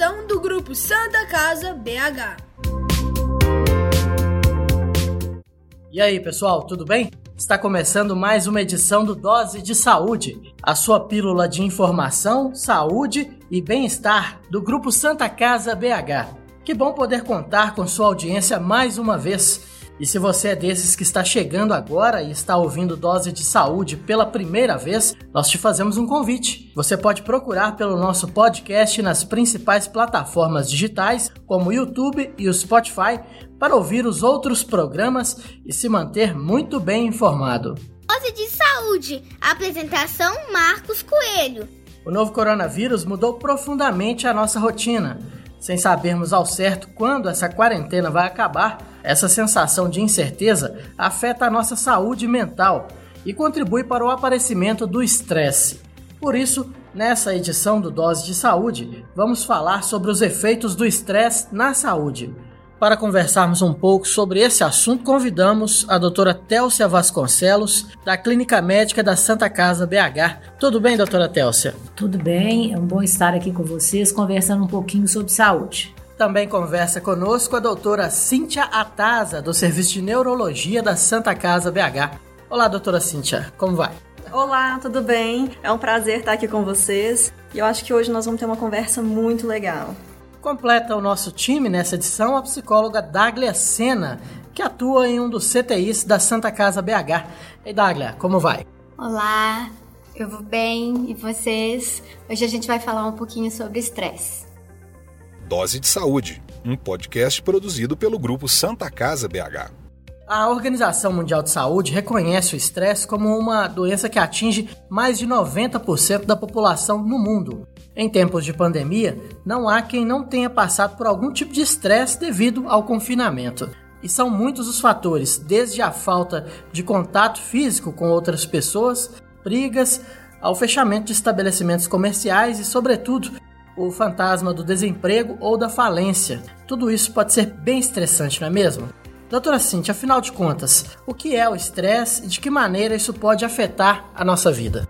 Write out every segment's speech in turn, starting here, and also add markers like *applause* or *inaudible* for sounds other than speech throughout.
do grupo Santa Casa BH. E aí, pessoal, tudo bem? Está começando mais uma edição do Dose de Saúde, a sua pílula de informação, saúde e bem-estar do grupo Santa Casa BH. Que bom poder contar com sua audiência mais uma vez. E se você é desses que está chegando agora e está ouvindo Dose de Saúde pela primeira vez, nós te fazemos um convite. Você pode procurar pelo nosso podcast nas principais plataformas digitais, como o YouTube e o Spotify, para ouvir os outros programas e se manter muito bem informado. Dose de Saúde, apresentação Marcos Coelho. O novo coronavírus mudou profundamente a nossa rotina. Sem sabermos ao certo quando essa quarentena vai acabar, essa sensação de incerteza afeta a nossa saúde mental e contribui para o aparecimento do estresse. Por isso, nessa edição do Dose de Saúde, vamos falar sobre os efeitos do estresse na saúde. Para conversarmos um pouco sobre esse assunto, convidamos a doutora Télcia Vasconcelos, da Clínica Médica da Santa Casa BH. Tudo bem, doutora Télcia? Tudo bem, é um bom estar aqui com vocês conversando um pouquinho sobre saúde. Também conversa conosco a doutora Cíntia Ataza, do Serviço de Neurologia da Santa Casa BH. Olá, doutora Cíntia, como vai? Olá, tudo bem? É um prazer estar aqui com vocês e eu acho que hoje nós vamos ter uma conversa muito legal. Completa o nosso time nessa edição a psicóloga Daglia Sena, que atua em um dos CTIs da Santa Casa BH. Ei, Daglia, como vai? Olá, eu vou bem e vocês? Hoje a gente vai falar um pouquinho sobre estresse. Dose de Saúde, um podcast produzido pelo grupo Santa Casa BH. A Organização Mundial de Saúde reconhece o estresse como uma doença que atinge mais de 90% da população no mundo. Em tempos de pandemia, não há quem não tenha passado por algum tipo de estresse devido ao confinamento. E são muitos os fatores, desde a falta de contato físico com outras pessoas, brigas, ao fechamento de estabelecimentos comerciais e, sobretudo, o fantasma do desemprego ou da falência. Tudo isso pode ser bem estressante, não é mesmo? Doutora Cintia, afinal de contas, o que é o estresse e de que maneira isso pode afetar a nossa vida?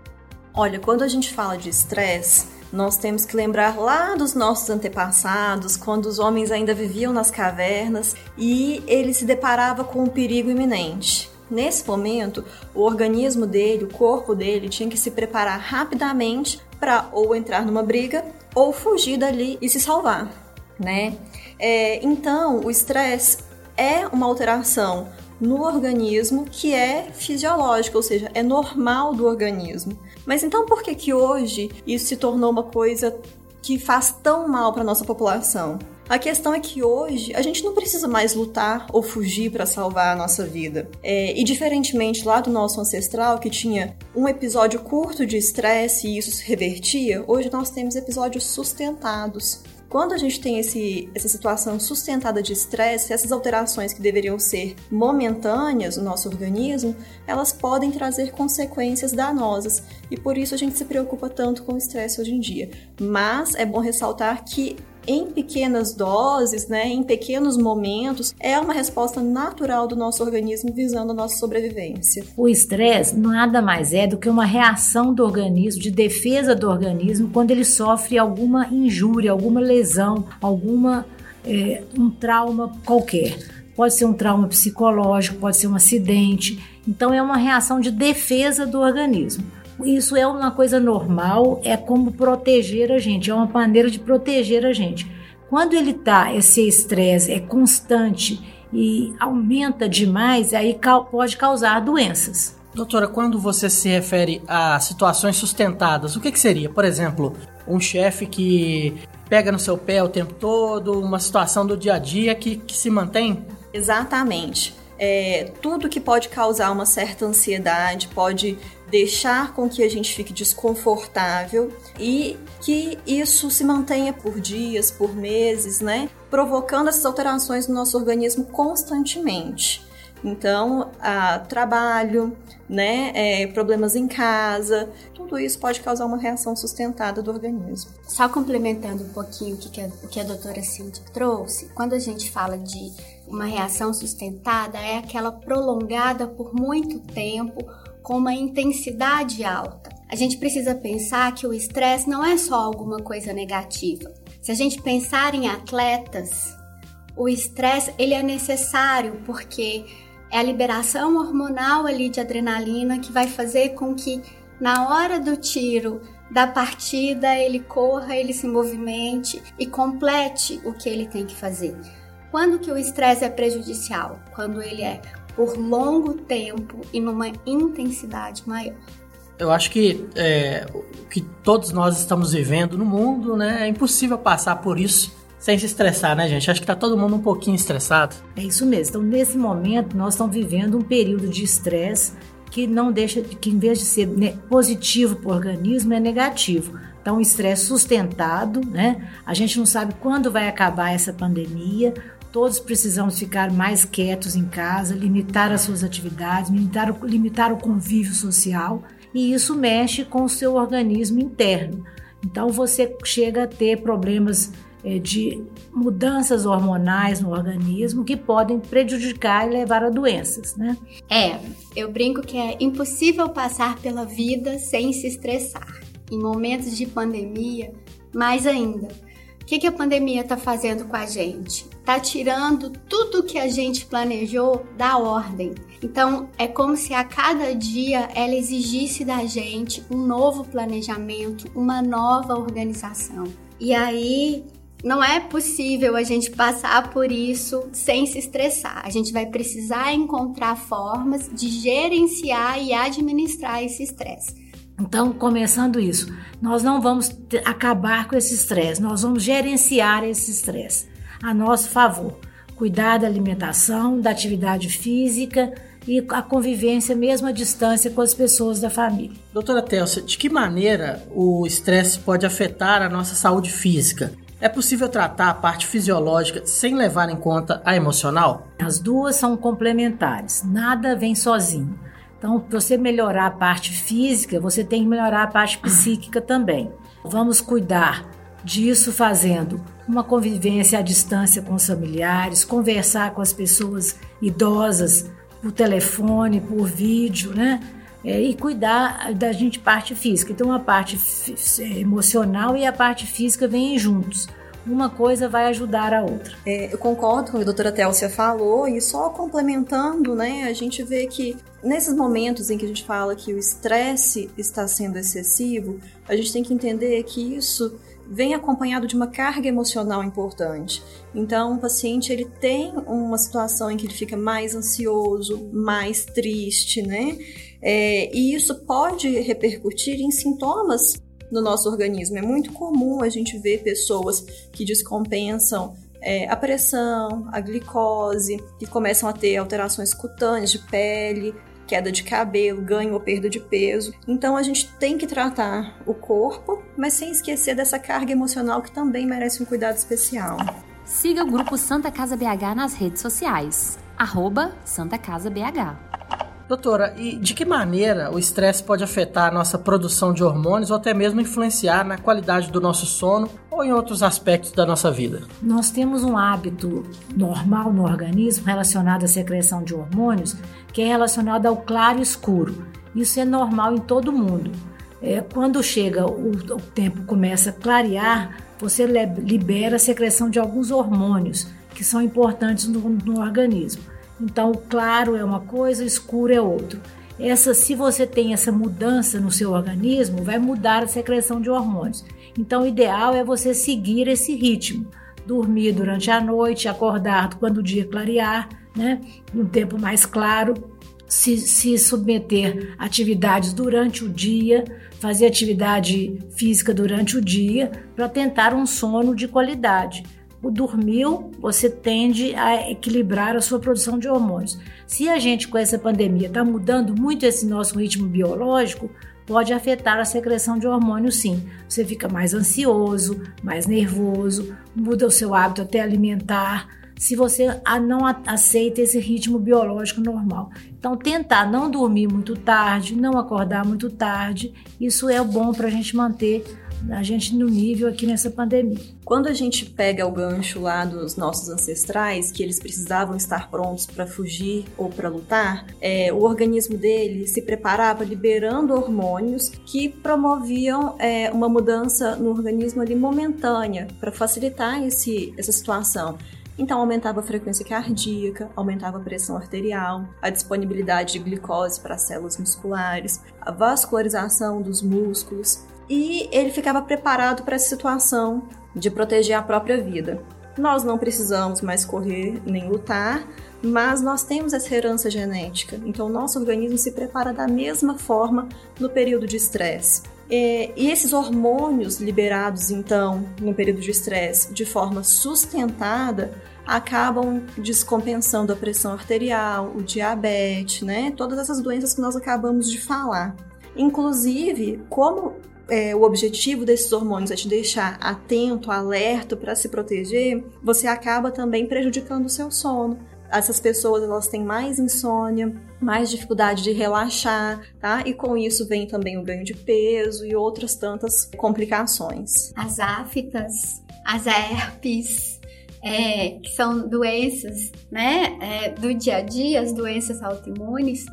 Olha, quando a gente fala de estresse, nós temos que lembrar lá dos nossos antepassados, quando os homens ainda viviam nas cavernas e ele se deparava com um perigo iminente. Nesse momento, o organismo dele, o corpo dele, tinha que se preparar rapidamente para ou entrar numa briga ou fugir dali e se salvar, né? É, então, o estresse é uma alteração no organismo que é fisiológica, ou seja, é normal do organismo. Mas então por que que hoje isso se tornou uma coisa que faz tão mal para nossa população? A questão é que hoje a gente não precisa mais lutar ou fugir para salvar a nossa vida. É, e diferentemente lá do nosso ancestral, que tinha um episódio curto de estresse e isso se revertia, hoje nós temos episódios sustentados. Quando a gente tem esse, essa situação sustentada de estresse, essas alterações que deveriam ser momentâneas no nosso organismo, elas podem trazer consequências danosas e por isso a gente se preocupa tanto com o estresse hoje em dia. Mas é bom ressaltar que em pequenas doses, né, em pequenos momentos, é uma resposta natural do nosso organismo visando a nossa sobrevivência. O estresse nada mais é do que uma reação do organismo, de defesa do organismo, quando ele sofre alguma injúria, alguma lesão, alguma é, um trauma qualquer. Pode ser um trauma psicológico, pode ser um acidente. Então é uma reação de defesa do organismo isso é uma coisa normal, é como proteger a gente, é uma maneira de proteger a gente. Quando ele tá, esse estresse é constante e aumenta demais, aí pode causar doenças. Doutora, quando você se refere a situações sustentadas, o que, que seria? Por exemplo, um chefe que pega no seu pé o tempo todo, uma situação do dia a dia que, que se mantém? Exatamente. É, tudo que pode causar uma certa ansiedade, pode deixar com que a gente fique desconfortável e que isso se mantenha por dias, por meses, né? Provocando essas alterações no nosso organismo constantemente. Então, a, trabalho, né, é, problemas em casa, tudo isso pode causar uma reação sustentada do organismo. Só complementando um pouquinho o que, a, o que a doutora Cintia trouxe, quando a gente fala de uma reação sustentada, é aquela prolongada por muito tempo com uma intensidade alta. A gente precisa pensar que o estresse não é só alguma coisa negativa. Se a gente pensar em atletas, o estresse ele é necessário porque é a liberação hormonal ali de adrenalina que vai fazer com que na hora do tiro da partida ele corra, ele se movimente e complete o que ele tem que fazer. Quando que o estresse é prejudicial? Quando ele é por longo tempo e numa intensidade maior. Eu acho que é, o que todos nós estamos vivendo no mundo, né, é impossível passar por isso sem se estressar, né, gente? Acho que tá todo mundo um pouquinho estressado. É isso mesmo. Então, nesse momento, nós estamos vivendo um período de estresse que não deixa, que em vez de ser positivo para o organismo, é negativo. Então, um estresse sustentado, né? A gente não sabe quando vai acabar essa pandemia. Todos precisamos ficar mais quietos em casa, limitar as suas atividades, limitar o, limitar o convívio social, e isso mexe com o seu organismo interno. Então, você chega a ter problemas é, de mudanças hormonais no organismo que podem prejudicar e levar a doenças, né? É, eu brinco que é impossível passar pela vida sem se estressar. Em momentos de pandemia, mais ainda. O que, que a pandemia está fazendo com a gente? Está tirando tudo que a gente planejou da ordem. Então, é como se a cada dia ela exigisse da gente um novo planejamento, uma nova organização. E aí, não é possível a gente passar por isso sem se estressar. A gente vai precisar encontrar formas de gerenciar e administrar esse estresse. Então, começando isso, nós não vamos acabar com esse estresse, nós vamos gerenciar esse estresse a nosso favor. Cuidar da alimentação, da atividade física e a convivência mesmo à distância com as pessoas da família. Doutora Telsa, de que maneira o estresse pode afetar a nossa saúde física? É possível tratar a parte fisiológica sem levar em conta a emocional? As duas são complementares, nada vem sozinho. Então, para você melhorar a parte física, você tem que melhorar a parte psíquica também. Vamos cuidar disso fazendo uma convivência à distância com os familiares, conversar com as pessoas idosas por telefone, por vídeo, né? é, e cuidar da gente parte física. Então a parte é, emocional e a parte física vêm juntos. Uma coisa vai ajudar a outra. É, eu concordo com o que a doutora Télcia falou, e só complementando, né, a gente vê que nesses momentos em que a gente fala que o estresse está sendo excessivo, a gente tem que entender que isso vem acompanhado de uma carga emocional importante. Então, o paciente ele tem uma situação em que ele fica mais ansioso, mais triste, né? É, e isso pode repercutir em sintomas no nosso organismo. É muito comum a gente ver pessoas que descompensam é, a pressão, a glicose, que começam a ter alterações cutâneas de pele, queda de cabelo, ganho ou perda de peso. Então a gente tem que tratar o corpo, mas sem esquecer dessa carga emocional que também merece um cuidado especial. Siga o grupo Santa Casa BH nas redes sociais. Arroba Santa Casa BH. Doutora, e de que maneira o estresse pode afetar a nossa produção de hormônios ou até mesmo influenciar na qualidade do nosso sono ou em outros aspectos da nossa vida? Nós temos um hábito normal no organismo relacionado à secreção de hormônios que é relacionado ao claro e escuro. Isso é normal em todo mundo. É, quando chega o, o tempo começa a clarear, você libera a secreção de alguns hormônios que são importantes no, no organismo. Então, o claro é uma coisa, o escuro é outro. Essa, se você tem essa mudança no seu organismo, vai mudar a secreção de hormônios. Então, o ideal é você seguir esse ritmo. Dormir durante a noite, acordar quando o dia clarear, né? Tempo mais claro, se, se submeter a atividades durante o dia, fazer atividade física durante o dia, para tentar um sono de qualidade dormiu, você tende a equilibrar a sua produção de hormônios. Se a gente com essa pandemia está mudando muito esse nosso ritmo biológico, pode afetar a secreção de hormônios sim. Você fica mais ansioso, mais nervoso, muda o seu hábito até alimentar, se você não aceita esse ritmo biológico normal. Então, tentar não dormir muito tarde, não acordar muito tarde, isso é bom para a gente manter a gente no nível aqui nessa pandemia. Quando a gente pega o gancho lá dos nossos ancestrais, que eles precisavam estar prontos para fugir ou para lutar, é, o organismo dele se preparava liberando hormônios que promoviam é, uma mudança no organismo ali momentânea para facilitar esse, essa situação. Então aumentava a frequência cardíaca, aumentava a pressão arterial, a disponibilidade de glicose para as células musculares, a vascularização dos músculos, e ele ficava preparado para essa situação de proteger a própria vida. Nós não precisamos mais correr nem lutar, mas nós temos essa herança genética, então nosso organismo se prepara da mesma forma no período de estresse. É, e esses hormônios liberados, então, no período de estresse, de forma sustentada, acabam descompensando a pressão arterial, o diabetes, né? Todas essas doenças que nós acabamos de falar. Inclusive, como é, o objetivo desses hormônios é te deixar atento, alerta para se proteger, você acaba também prejudicando o seu sono essas pessoas elas têm mais insônia, mais dificuldade de relaxar, tá? E com isso vem também o ganho de peso e outras tantas complicações. As aftas, as herpes, é, que são doenças, né, é, do dia a dia, as doenças autoimunes,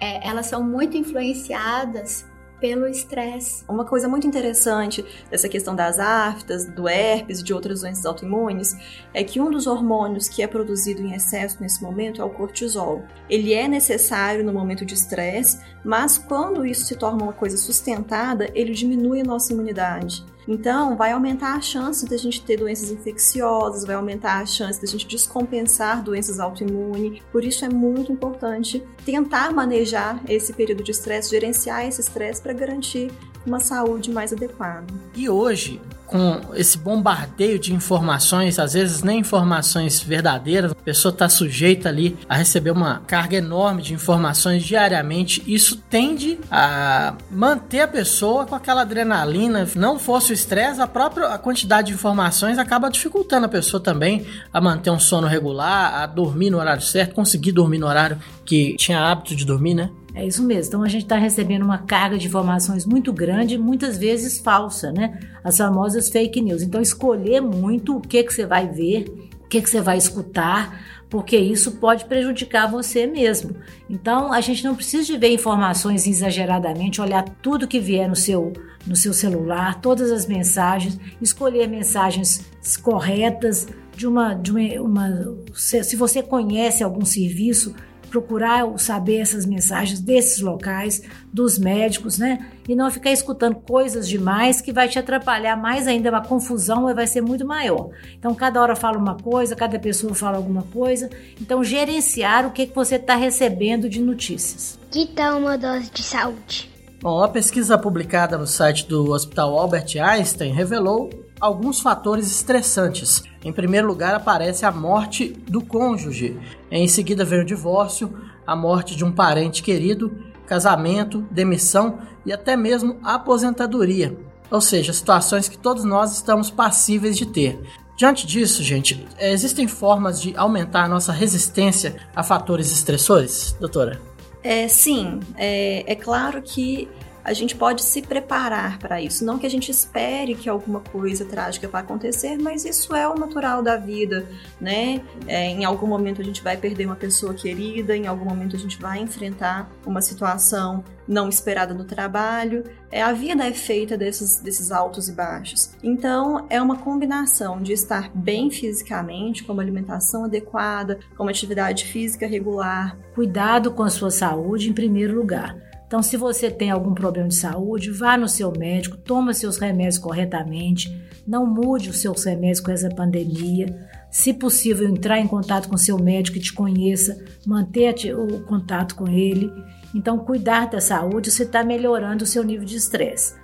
é, elas são muito influenciadas pelo estresse. Uma coisa muito interessante dessa questão das aftas, do herpes e de outras doenças autoimunes é que um dos hormônios que é produzido em excesso nesse momento é o cortisol. Ele é necessário no momento de estresse, mas quando isso se torna uma coisa sustentada, ele diminui a nossa imunidade. Então, vai aumentar a chance de a gente ter doenças infecciosas, vai aumentar a chance de a gente descompensar doenças autoimunes. Por isso é muito importante tentar manejar esse período de estresse, gerenciar esse estresse para garantir uma saúde mais adequada. E hoje, com esse bombardeio de informações, às vezes nem informações verdadeiras, a pessoa está sujeita ali a receber uma carga enorme de informações diariamente. Isso tende a manter a pessoa com aquela adrenalina. Não fosse o estresse, a própria a quantidade de informações acaba dificultando a pessoa também a manter um sono regular, a dormir no horário certo, conseguir dormir no horário que tinha hábito de dormir, né? É isso mesmo. Então a gente está recebendo uma carga de informações muito grande, muitas vezes falsa, né? As famosas fake news. Então escolher muito o que que você vai ver, o que que você vai escutar, porque isso pode prejudicar você mesmo. Então a gente não precisa de ver informações exageradamente, olhar tudo que vier no seu no seu celular, todas as mensagens, escolher mensagens corretas de uma de uma, uma se você conhece algum serviço procurar saber essas mensagens desses locais, dos médicos, né? E não ficar escutando coisas demais que vai te atrapalhar mais ainda, uma confusão vai ser muito maior. Então, cada hora fala uma coisa, cada pessoa fala alguma coisa. Então, gerenciar o que, que você está recebendo de notícias. Que tal uma dose de saúde? Bom, a pesquisa publicada no site do Hospital Albert Einstein revelou alguns fatores estressantes. Em primeiro lugar, aparece a morte do cônjuge. Em seguida, vem o divórcio, a morte de um parente querido, casamento, demissão e até mesmo aposentadoria. Ou seja, situações que todos nós estamos passíveis de ter. Diante disso, gente, existem formas de aumentar nossa resistência a fatores estressores, doutora? É, sim, é, é claro que a gente pode se preparar para isso. Não que a gente espere que alguma coisa trágica vá acontecer, mas isso é o natural da vida, né? É, em algum momento a gente vai perder uma pessoa querida, em algum momento a gente vai enfrentar uma situação não esperada no trabalho. É, a vida é feita desses, desses altos e baixos. Então, é uma combinação de estar bem fisicamente, com uma alimentação adequada, com uma atividade física regular. Cuidado com a sua saúde em primeiro lugar. Então, se você tem algum problema de saúde, vá no seu médico, toma seus remédios corretamente, não mude os seus remédios com essa pandemia. Se possível, entrar em contato com seu médico que te conheça, manter o contato com ele. Então, cuidar da saúde, você está melhorando o seu nível de estresse.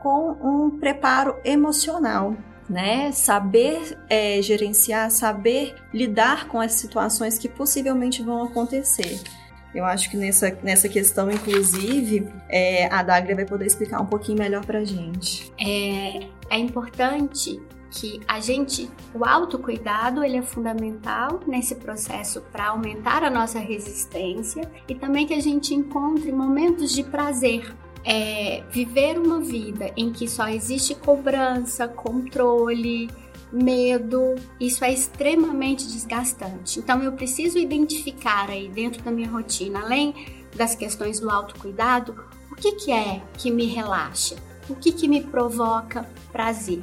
Com um preparo emocional, né? Saber é, gerenciar, saber lidar com as situações que possivelmente vão acontecer. Eu acho que nessa, nessa questão, inclusive, é, a Daglia vai poder explicar um pouquinho melhor pra gente. É, é importante que a gente, o autocuidado, ele é fundamental nesse processo para aumentar a nossa resistência e também que a gente encontre momentos de prazer É, viver uma vida em que só existe cobrança, controle, medo, isso é extremamente desgastante. Então eu preciso identificar aí dentro da minha rotina, além das questões do autocuidado, o que, que é que me relaxa, o que, que me provoca prazer.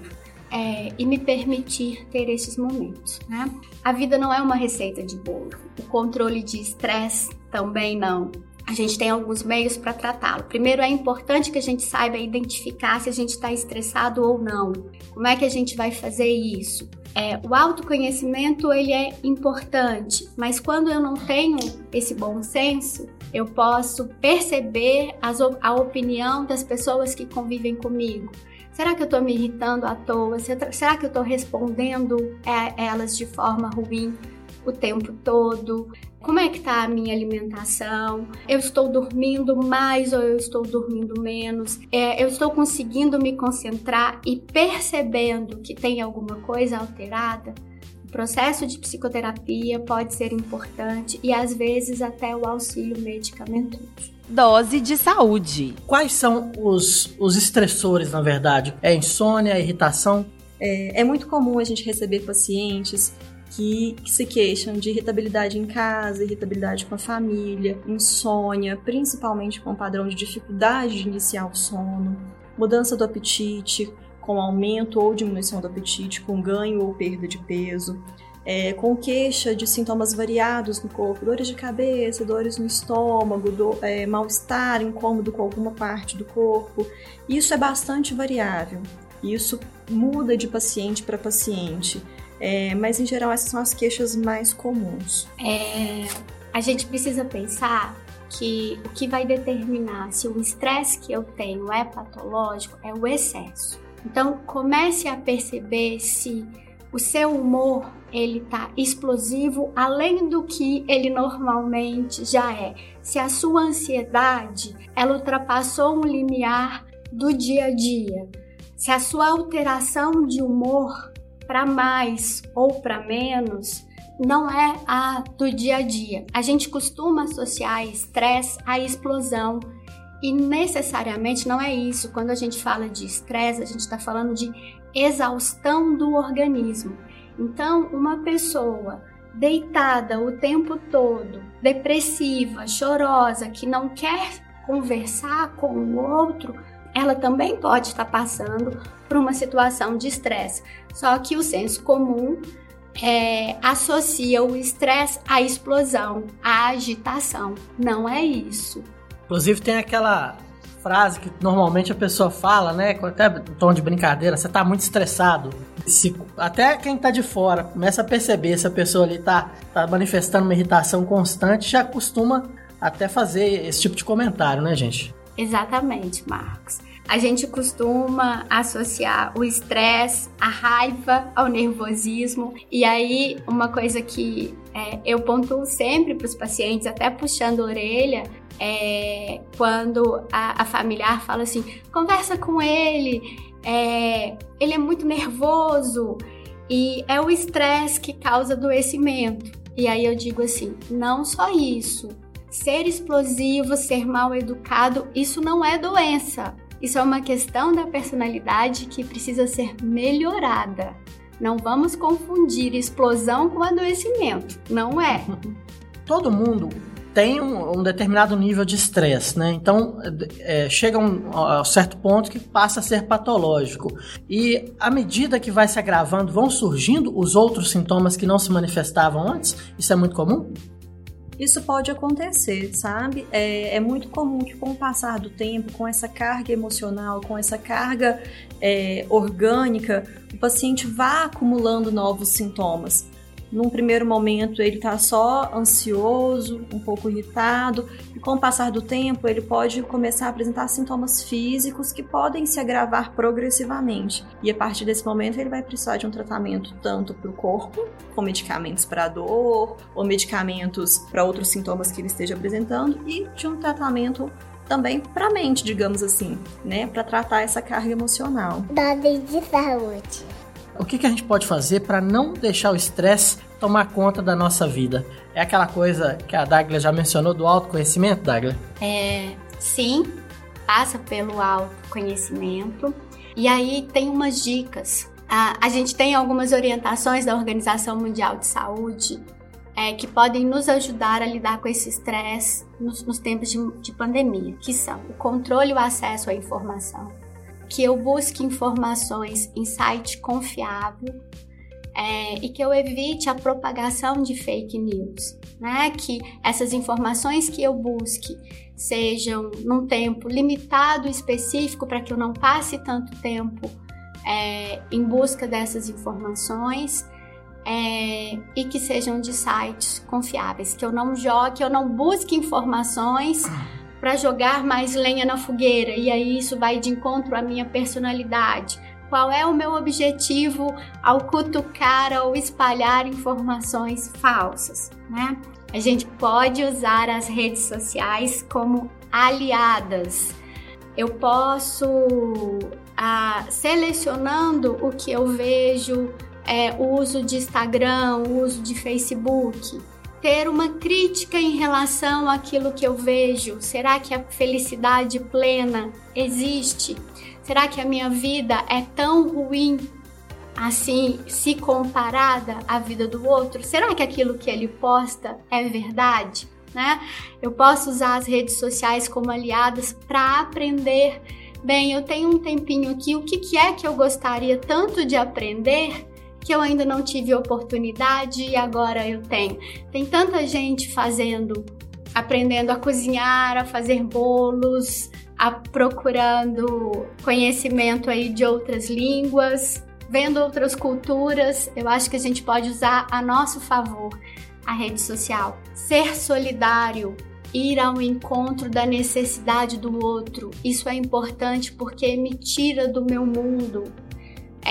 É, e me permitir ter esses momentos, né? A vida não é uma receita de bolo. O controle de estresse também não a gente tem alguns meios para tratá-lo. Primeiro, é importante que a gente saiba identificar se a gente está estressado ou não. Como é que a gente vai fazer isso? É, o autoconhecimento ele é importante, mas quando eu não tenho esse bom senso, eu posso perceber as, a opinião das pessoas que convivem comigo. Será que eu estou me irritando à toa? Será que eu estou respondendo a elas de forma ruim o tempo todo? Como é que tá a minha alimentação? Eu estou dormindo mais ou eu estou dormindo menos? É, eu estou conseguindo me concentrar e percebendo que tem alguma coisa alterada? O processo de psicoterapia pode ser importante e às vezes até o auxílio medicamentoso. Dose de saúde. Quais são os, os estressores, na verdade? É insônia, irritação? É, é muito comum a gente receber pacientes que, se queixam de irritabilidade em casa, irritabilidade com a família, insônia, principalmente com o padrão de dificuldade de iniciar o sono, mudança do apetite, com aumento ou diminuição do apetite, com ganho ou perda de peso, é, com queixa de sintomas variados no corpo, dores de cabeça, dores no estômago, do, é, mal-estar, incômodo com alguma parte do corpo. Isso é bastante variável. Isso muda de paciente para paciente. É, mas em geral essas são as queixas mais comuns. É, a gente precisa pensar que o que vai determinar se o estresse que eu tenho é patológico é o excesso. Então comece a perceber se o seu humor ele tá explosivo além do que ele normalmente já é. Se a sua ansiedade ela ultrapassou um limiar do dia a dia. Se a sua alteração de humor para mais ou para menos não é a do dia a dia. A gente costuma associar estresse à explosão e necessariamente não é isso. Quando a gente fala de estresse, a gente está falando de exaustão do organismo. Então, uma pessoa deitada o tempo todo, depressiva, chorosa, que não quer conversar com o outro, ela também pode estar passando por uma situação de estresse. Só que o senso comum é, associa o estresse à explosão, à agitação. Não é isso. Inclusive tem aquela frase que normalmente a pessoa fala, né, com até um tom de brincadeira, você tá muito estressado. Se, até quem tá de fora começa a perceber se a pessoa ali tá, tá manifestando uma irritação constante, já costuma até fazer esse tipo de comentário, né, gente? Exatamente, Marcos. A gente costuma associar o estresse, a raiva ao nervosismo. E aí, uma coisa que é, eu pontuo sempre para os pacientes, até puxando a orelha, é quando a, a familiar fala assim: conversa com ele, é, ele é muito nervoso. E é o estresse que causa adoecimento. E aí eu digo assim: não só isso, Ser explosivo, ser mal educado, isso não é doença. Isso é uma questão da personalidade que precisa ser melhorada. Não vamos confundir explosão com adoecimento. Não é. *laughs* Todo mundo tem um, um determinado nível de estresse, né? Então é, chega um, a um certo ponto que passa a ser patológico. E à medida que vai se agravando, vão surgindo os outros sintomas que não se manifestavam antes. Isso é muito comum? Isso pode acontecer, sabe? É, é, muito comum que, com o passar do tempo, com essa carga emocional, com essa carga é, orgânica, o paciente vá acumulando novos sintomas num primeiro momento ele está só ansioso, um pouco irritado, e com o passar do tempo ele pode começar a apresentar sintomas físicos que podem se agravar progressivamente. E a partir desse momento ele vai precisar de um tratamento tanto para o corpo, com medicamentos para dor, ou medicamentos para outros sintomas que ele esteja apresentando, e de um tratamento também para a mente, digamos assim, né, para tratar essa carga emocional. Dose de saúde. O que, que a gente pode fazer para não deixar o estresse tomar conta da nossa vida? É aquela coisa que a Dagla já mencionou do autoconhecimento, Dagla? É, sim. passa pelo autoconhecimento. E aí tem umas dicas. A, a gente tem algumas orientações da Organização Mundial de Saúde é, que podem nos ajudar a lidar com esse estresse nos, nos, tempos de, de pandemia, que são o controle e o acesso à informação, que eu busque informações em site confiável, é, e que eu evite a propagação de fake news, né? Que essas informações que eu busque sejam num tempo limitado específico para que eu não passe tanto tempo é, em busca dessas informações. É, e que sejam de sites confiáveis, que eu não jogue, que eu não busque informações para jogar mais lenha na fogueira e aí isso vai de encontro à minha personalidade qual é o meu objetivo ao cutucar ou espalhar informações falsas, né? A gente pode usar as redes sociais como aliadas. Eu posso, ah, selecionando o que eu vejo, é, o uso de Instagram, o uso de Facebook, ter uma crítica em relação àquilo que eu vejo. Será que a felicidade plena existe? Será que a minha vida é tão ruim assim, se comparada à vida do outro? Será que aquilo que ele posta é verdade? Né? Eu posso usar as redes sociais como aliadas para aprender. Bem, eu tenho um tempinho aqui, o que, que é que eu gostaria tanto de aprender que eu ainda não tive oportunidade e agora eu tenho? Tem tanta gente fazendo, aprendendo a cozinhar, a fazer bolos, a procurando conhecimento aí de outras línguas, vendo outras culturas. Eu acho que a gente pode usar a nosso favor a rede social. Ser solidário, ir ao encontro da necessidade do outro. Isso é importante porque me tira do meu mundo.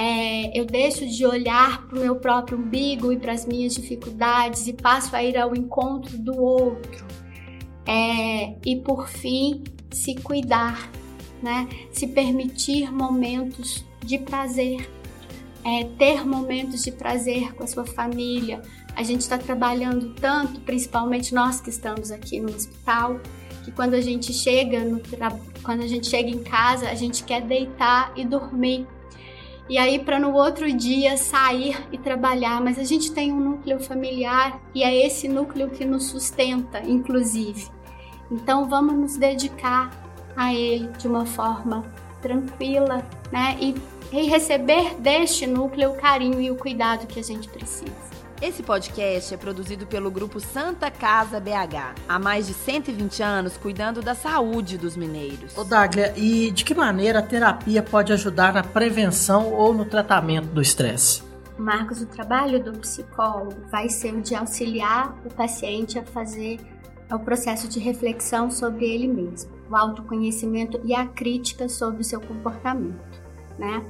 É, eu deixo de olhar para o meu próprio umbigo e para as minhas dificuldades e passo a ir ao encontro do outro. É, e por fim, se cuidar, né? Se permitir momentos de prazer, é, ter momentos de prazer com a sua família. A gente está trabalhando tanto, principalmente nós que estamos aqui no hospital, que quando a gente chega no quando a gente chega em casa, a gente quer deitar e dormir. E aí para no outro dia sair e trabalhar, mas a gente tem um núcleo familiar e é esse núcleo que nos sustenta, inclusive. Então vamos nos dedicar a Ele de uma forma tranquila, né? E, e receber deste núcleo o carinho e o cuidado que a gente precisa. Esse podcast é produzido pelo grupo Santa Casa BH, há mais de 120 anos cuidando da saúde dos mineiros. Ô Daglia, e de que maneira a terapia pode ajudar na prevenção ou no tratamento do estresse? Marcos, o trabalho do psicólogo vai ser o de auxiliar o paciente a fazer é o processo de reflexão sobre ele mesmo, o autoconhecimento e a crítica sobre o seu comportamento, né?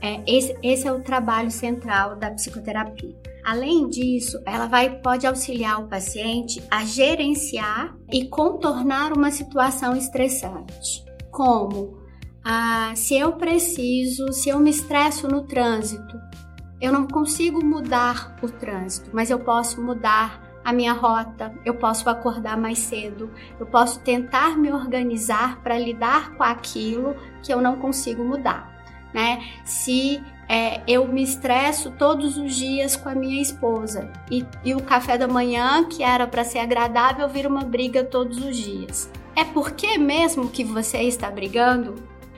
É, esse, esse é o trabalho central da psicoterapia. Além disso, ela vai pode auxiliar o paciente a gerenciar e contornar uma situação estressante, como ah, se eu preciso, se eu me estresso no trânsito, eu não consigo mudar o trânsito, mas eu posso mudar a minha rota, eu posso acordar mais cedo, eu posso tentar me organizar para lidar com aquilo que eu não consigo mudar, né? Se é, eu me estresso todos os dias com a minha esposa e, e o café da manhã, que era para ser agradável, vira uma briga todos os dias. É porque mesmo que você está brigando,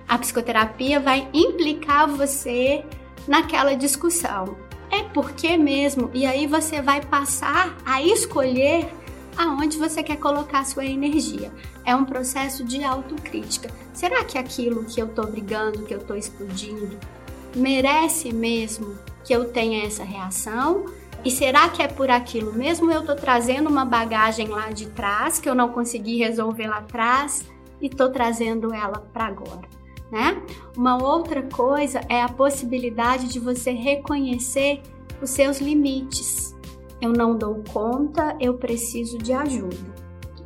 a psicoterapia vai implicar você naquela discussão é porque mesmo, e aí você vai passar a escolher aonde você quer colocar sua energia. É um processo de autocrítica. Será que aquilo que eu tô brigando, que eu tô explodindo, merece mesmo que eu tenha essa reação? E será que é por aquilo mesmo eu tô trazendo uma bagagem lá de trás que eu não consegui resolver lá atrás e tô trazendo ela para agora? né? Uma outra coisa é a possibilidade de você reconhecer os seus limites. Eu não dou conta, eu preciso de ajuda.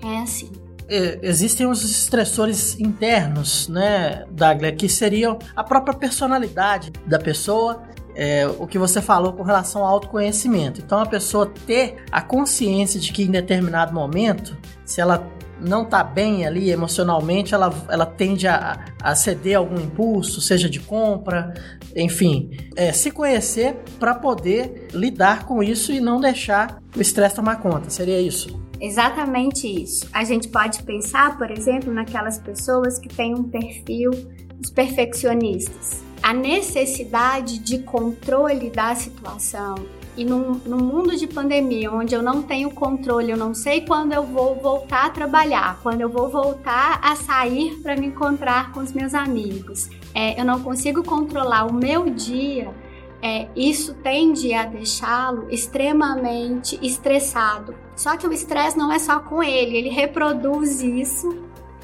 É assim. É, existem os estressores internos, né, Daglia, que seriam a própria personalidade da pessoa é, o que você falou com relação ao autoconhecimento. Então, a pessoa ter a consciência de que em determinado momento, se ela não está bem ali emocionalmente, ela, ela tende a, a ceder algum impulso, seja de compra, enfim, é, se conhecer para poder lidar com isso e não deixar o estresse tomar conta. Seria isso? Exatamente isso. A gente pode pensar, por exemplo, naquelas pessoas que têm um perfil dos perfeccionistas. A necessidade de controle da situação e num, num, mundo de pandemia, onde eu não tenho controle, eu não sei quando eu vou voltar a trabalhar, quando eu vou voltar a sair para me encontrar com os meus amigos, é, eu não consigo controlar o meu dia, é, isso tende a deixá-lo extremamente estressado. Só que o estresse não é só com ele, ele reproduz isso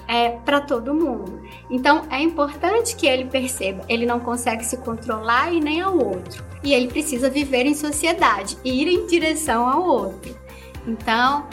é, para todo mundo. Então é importante que ele perceba, ele não consegue se controlar e nem ao outro. E ele precisa viver em sociedade, ir em direção ao outro. Então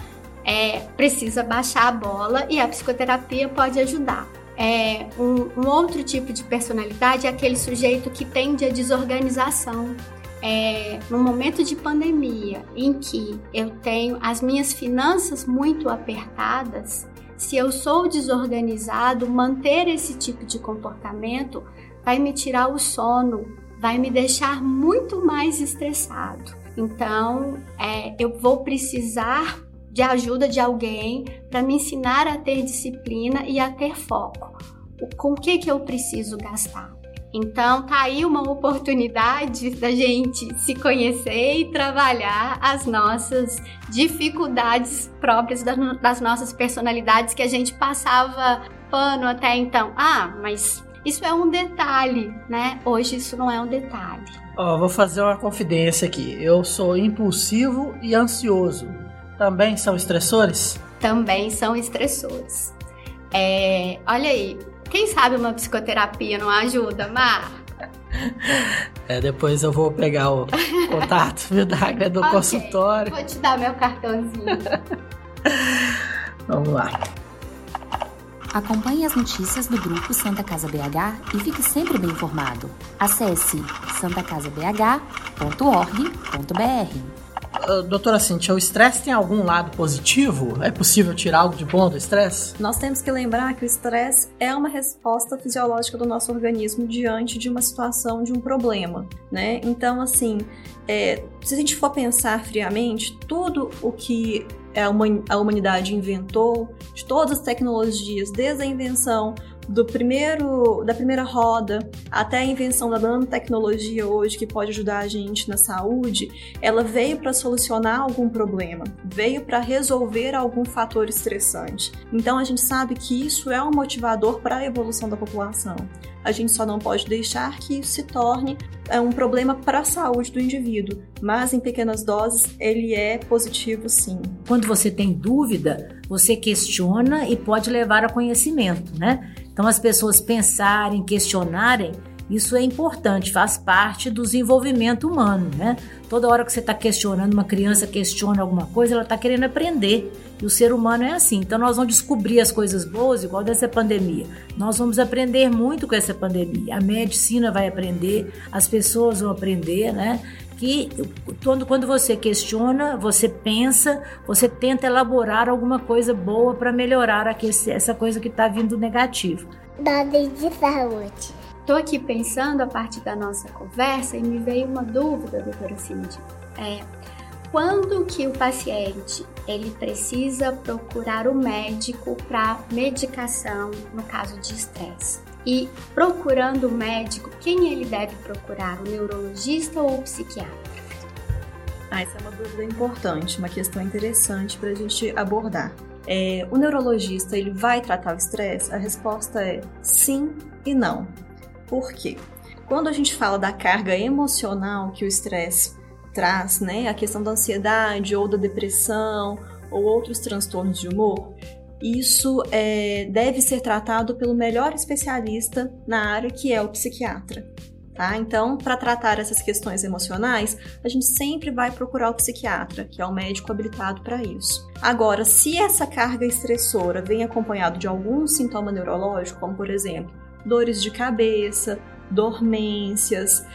é, precisa baixar a bola e a psicoterapia pode ajudar. É, um, um outro tipo de personalidade é aquele sujeito que tende a desorganização. É, no momento de pandemia em que eu tenho as minhas finanças muito apertadas, se eu sou desorganizado, manter esse tipo de comportamento vai me tirar o sono, vai me deixar muito mais estressado. Então, é, eu vou precisar de ajuda de alguém para me ensinar a ter disciplina e a ter foco. Com o que, que eu preciso gastar? Então, tá aí uma oportunidade da gente se conhecer e trabalhar as nossas dificuldades próprias das nossas personalidades que a gente passava pano até então. Ah, mas isso é um detalhe, né? Hoje isso não é um detalhe. Ó, oh, vou fazer uma confidência aqui. Eu sou impulsivo e ansioso. Também são estressores? Também são estressores. É, olha aí, quem sabe uma psicoterapia não ajuda, Mar? É, depois eu vou pegar o contato, *laughs* viu, Dagner, do okay, consultório. Vou te dar meu cartãozinho. Vamos lá. Acompanhe as notícias do grupo Santa Casa BH e fique sempre bem informado. Acesse santacasabh.org.br. Uh, doutora Cintia, o estresse tem algum lado positivo? É possível tirar algo de bom do estresse? Nós temos que lembrar que o estresse é uma resposta fisiológica do nosso organismo diante de uma situação, de um problema, né? Então, assim, é, se a gente for pensar friamente, tudo o que a humanidade inventou, de todas as tecnologias, desde a invenção do primeiro, da primeira roda até a invenção da nanotecnologia hoje, que pode ajudar a gente na saúde, ela veio para solucionar algum problema, veio para resolver algum fator estressante. Então a gente sabe que isso é um motivador para a evolução da população. A gente só não pode deixar que isso se torne é, um problema para a saúde do indivíduo, mas em pequenas doses ele é positivo sim. Quando você tem dúvida, você questiona e pode levar a conhecimento, né? Então, as pessoas pensarem, questionarem, isso é importante, faz parte do desenvolvimento humano, né? Toda hora que você está questionando, uma criança questiona alguma coisa, ela está querendo aprender. E o ser humano é assim. Então, nós vamos descobrir as coisas boas, igual dessa pandemia. Nós vamos aprender muito com essa pandemia. A medicina vai aprender, as pessoas vão aprender, né? que quando, quando você questiona, você pensa, você tenta elaborar alguma coisa boa para melhorar aquele, essa coisa que está vindo negativo. Dose de saúde. Estou aqui pensando a partir da nossa conversa e me veio uma dúvida, doutora Cindy. É, quando que o paciente ele precisa procurar o médico para medicação no caso de estresse? E procurando o médico, quem ele deve procurar? O neurologista ou o psiquiatra? Ah, essa é uma dúvida importante, uma questão interessante para a gente abordar. É, o neurologista ele vai tratar o estresse? A resposta é sim e não. Por quê? Quando a gente fala da carga emocional que o estresse traz, né, a questão da ansiedade ou da depressão ou outros transtornos de humor, isso é, deve ser tratado pelo melhor especialista na área, que é o psiquiatra. Tá? Então, para tratar essas questões emocionais, a gente sempre vai procurar o psiquiatra, que é o médico habilitado para isso. Agora, se essa carga estressora vem acompanhado de algum sintoma neurológico, como por exemplo, dores de cabeça, dormências,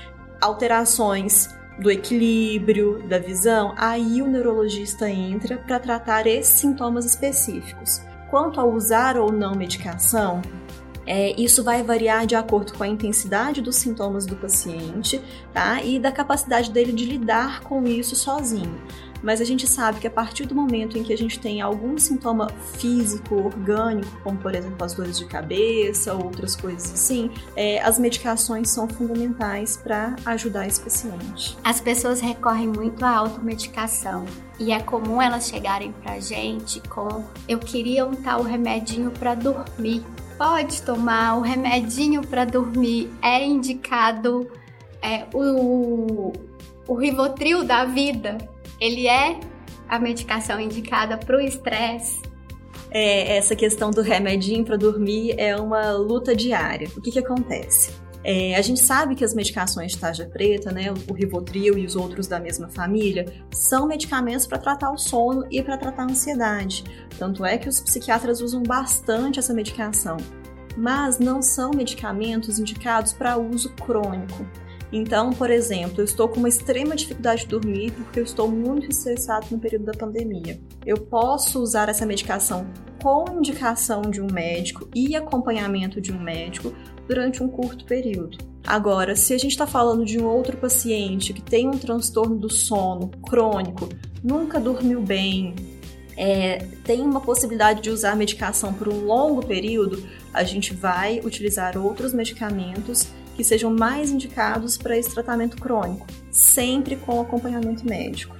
alterações do equilíbrio, da visão, aí o neurologista entra para tratar esses sintomas específicos. Quanto a usar ou não medicação, é, isso vai variar de acordo com a intensidade dos sintomas do paciente, tá? E da capacidade dele de lidar com isso sozinho. Mas a gente sabe que a partir do momento em que a gente tem algum sintoma físico, orgânico, como por exemplo as dores de cabeça, outras coisas assim, é, as medicações são fundamentais para ajudar esse paciente. As pessoas recorrem muito à automedicação. E é comum elas chegarem pra gente com eu queria um tal remedinho para dormir pode tomar o remedinho para dormir. É indicado é, o, o Rivotril da vida. Ele é a medicação indicada para o estresse. É, essa questão do remedinho para dormir é uma luta diária. O que, que acontece? É, a gente sabe que as medicações de tarja preta, né, o Rivotril e os outros da mesma família, são medicamentos para tratar o sono e para tratar a ansiedade. Tanto é que os psiquiatras usam bastante essa medicação, mas não são medicamentos indicados para uso crônico. Então, por exemplo, eu estou com uma extrema dificuldade de dormir porque eu estou muito estressado no período da pandemia. Eu posso usar essa medicação com indicação de um médico e acompanhamento de um médico durante um curto período. Agora, se a gente está falando de um outro paciente que tem um transtorno do sono crônico, nunca dormiu bem, é, tem uma possibilidade de usar medicação por um longo período, a gente vai utilizar outros medicamentos que sejam mais indicados para esse tratamento crônico, sempre com acompanhamento médico.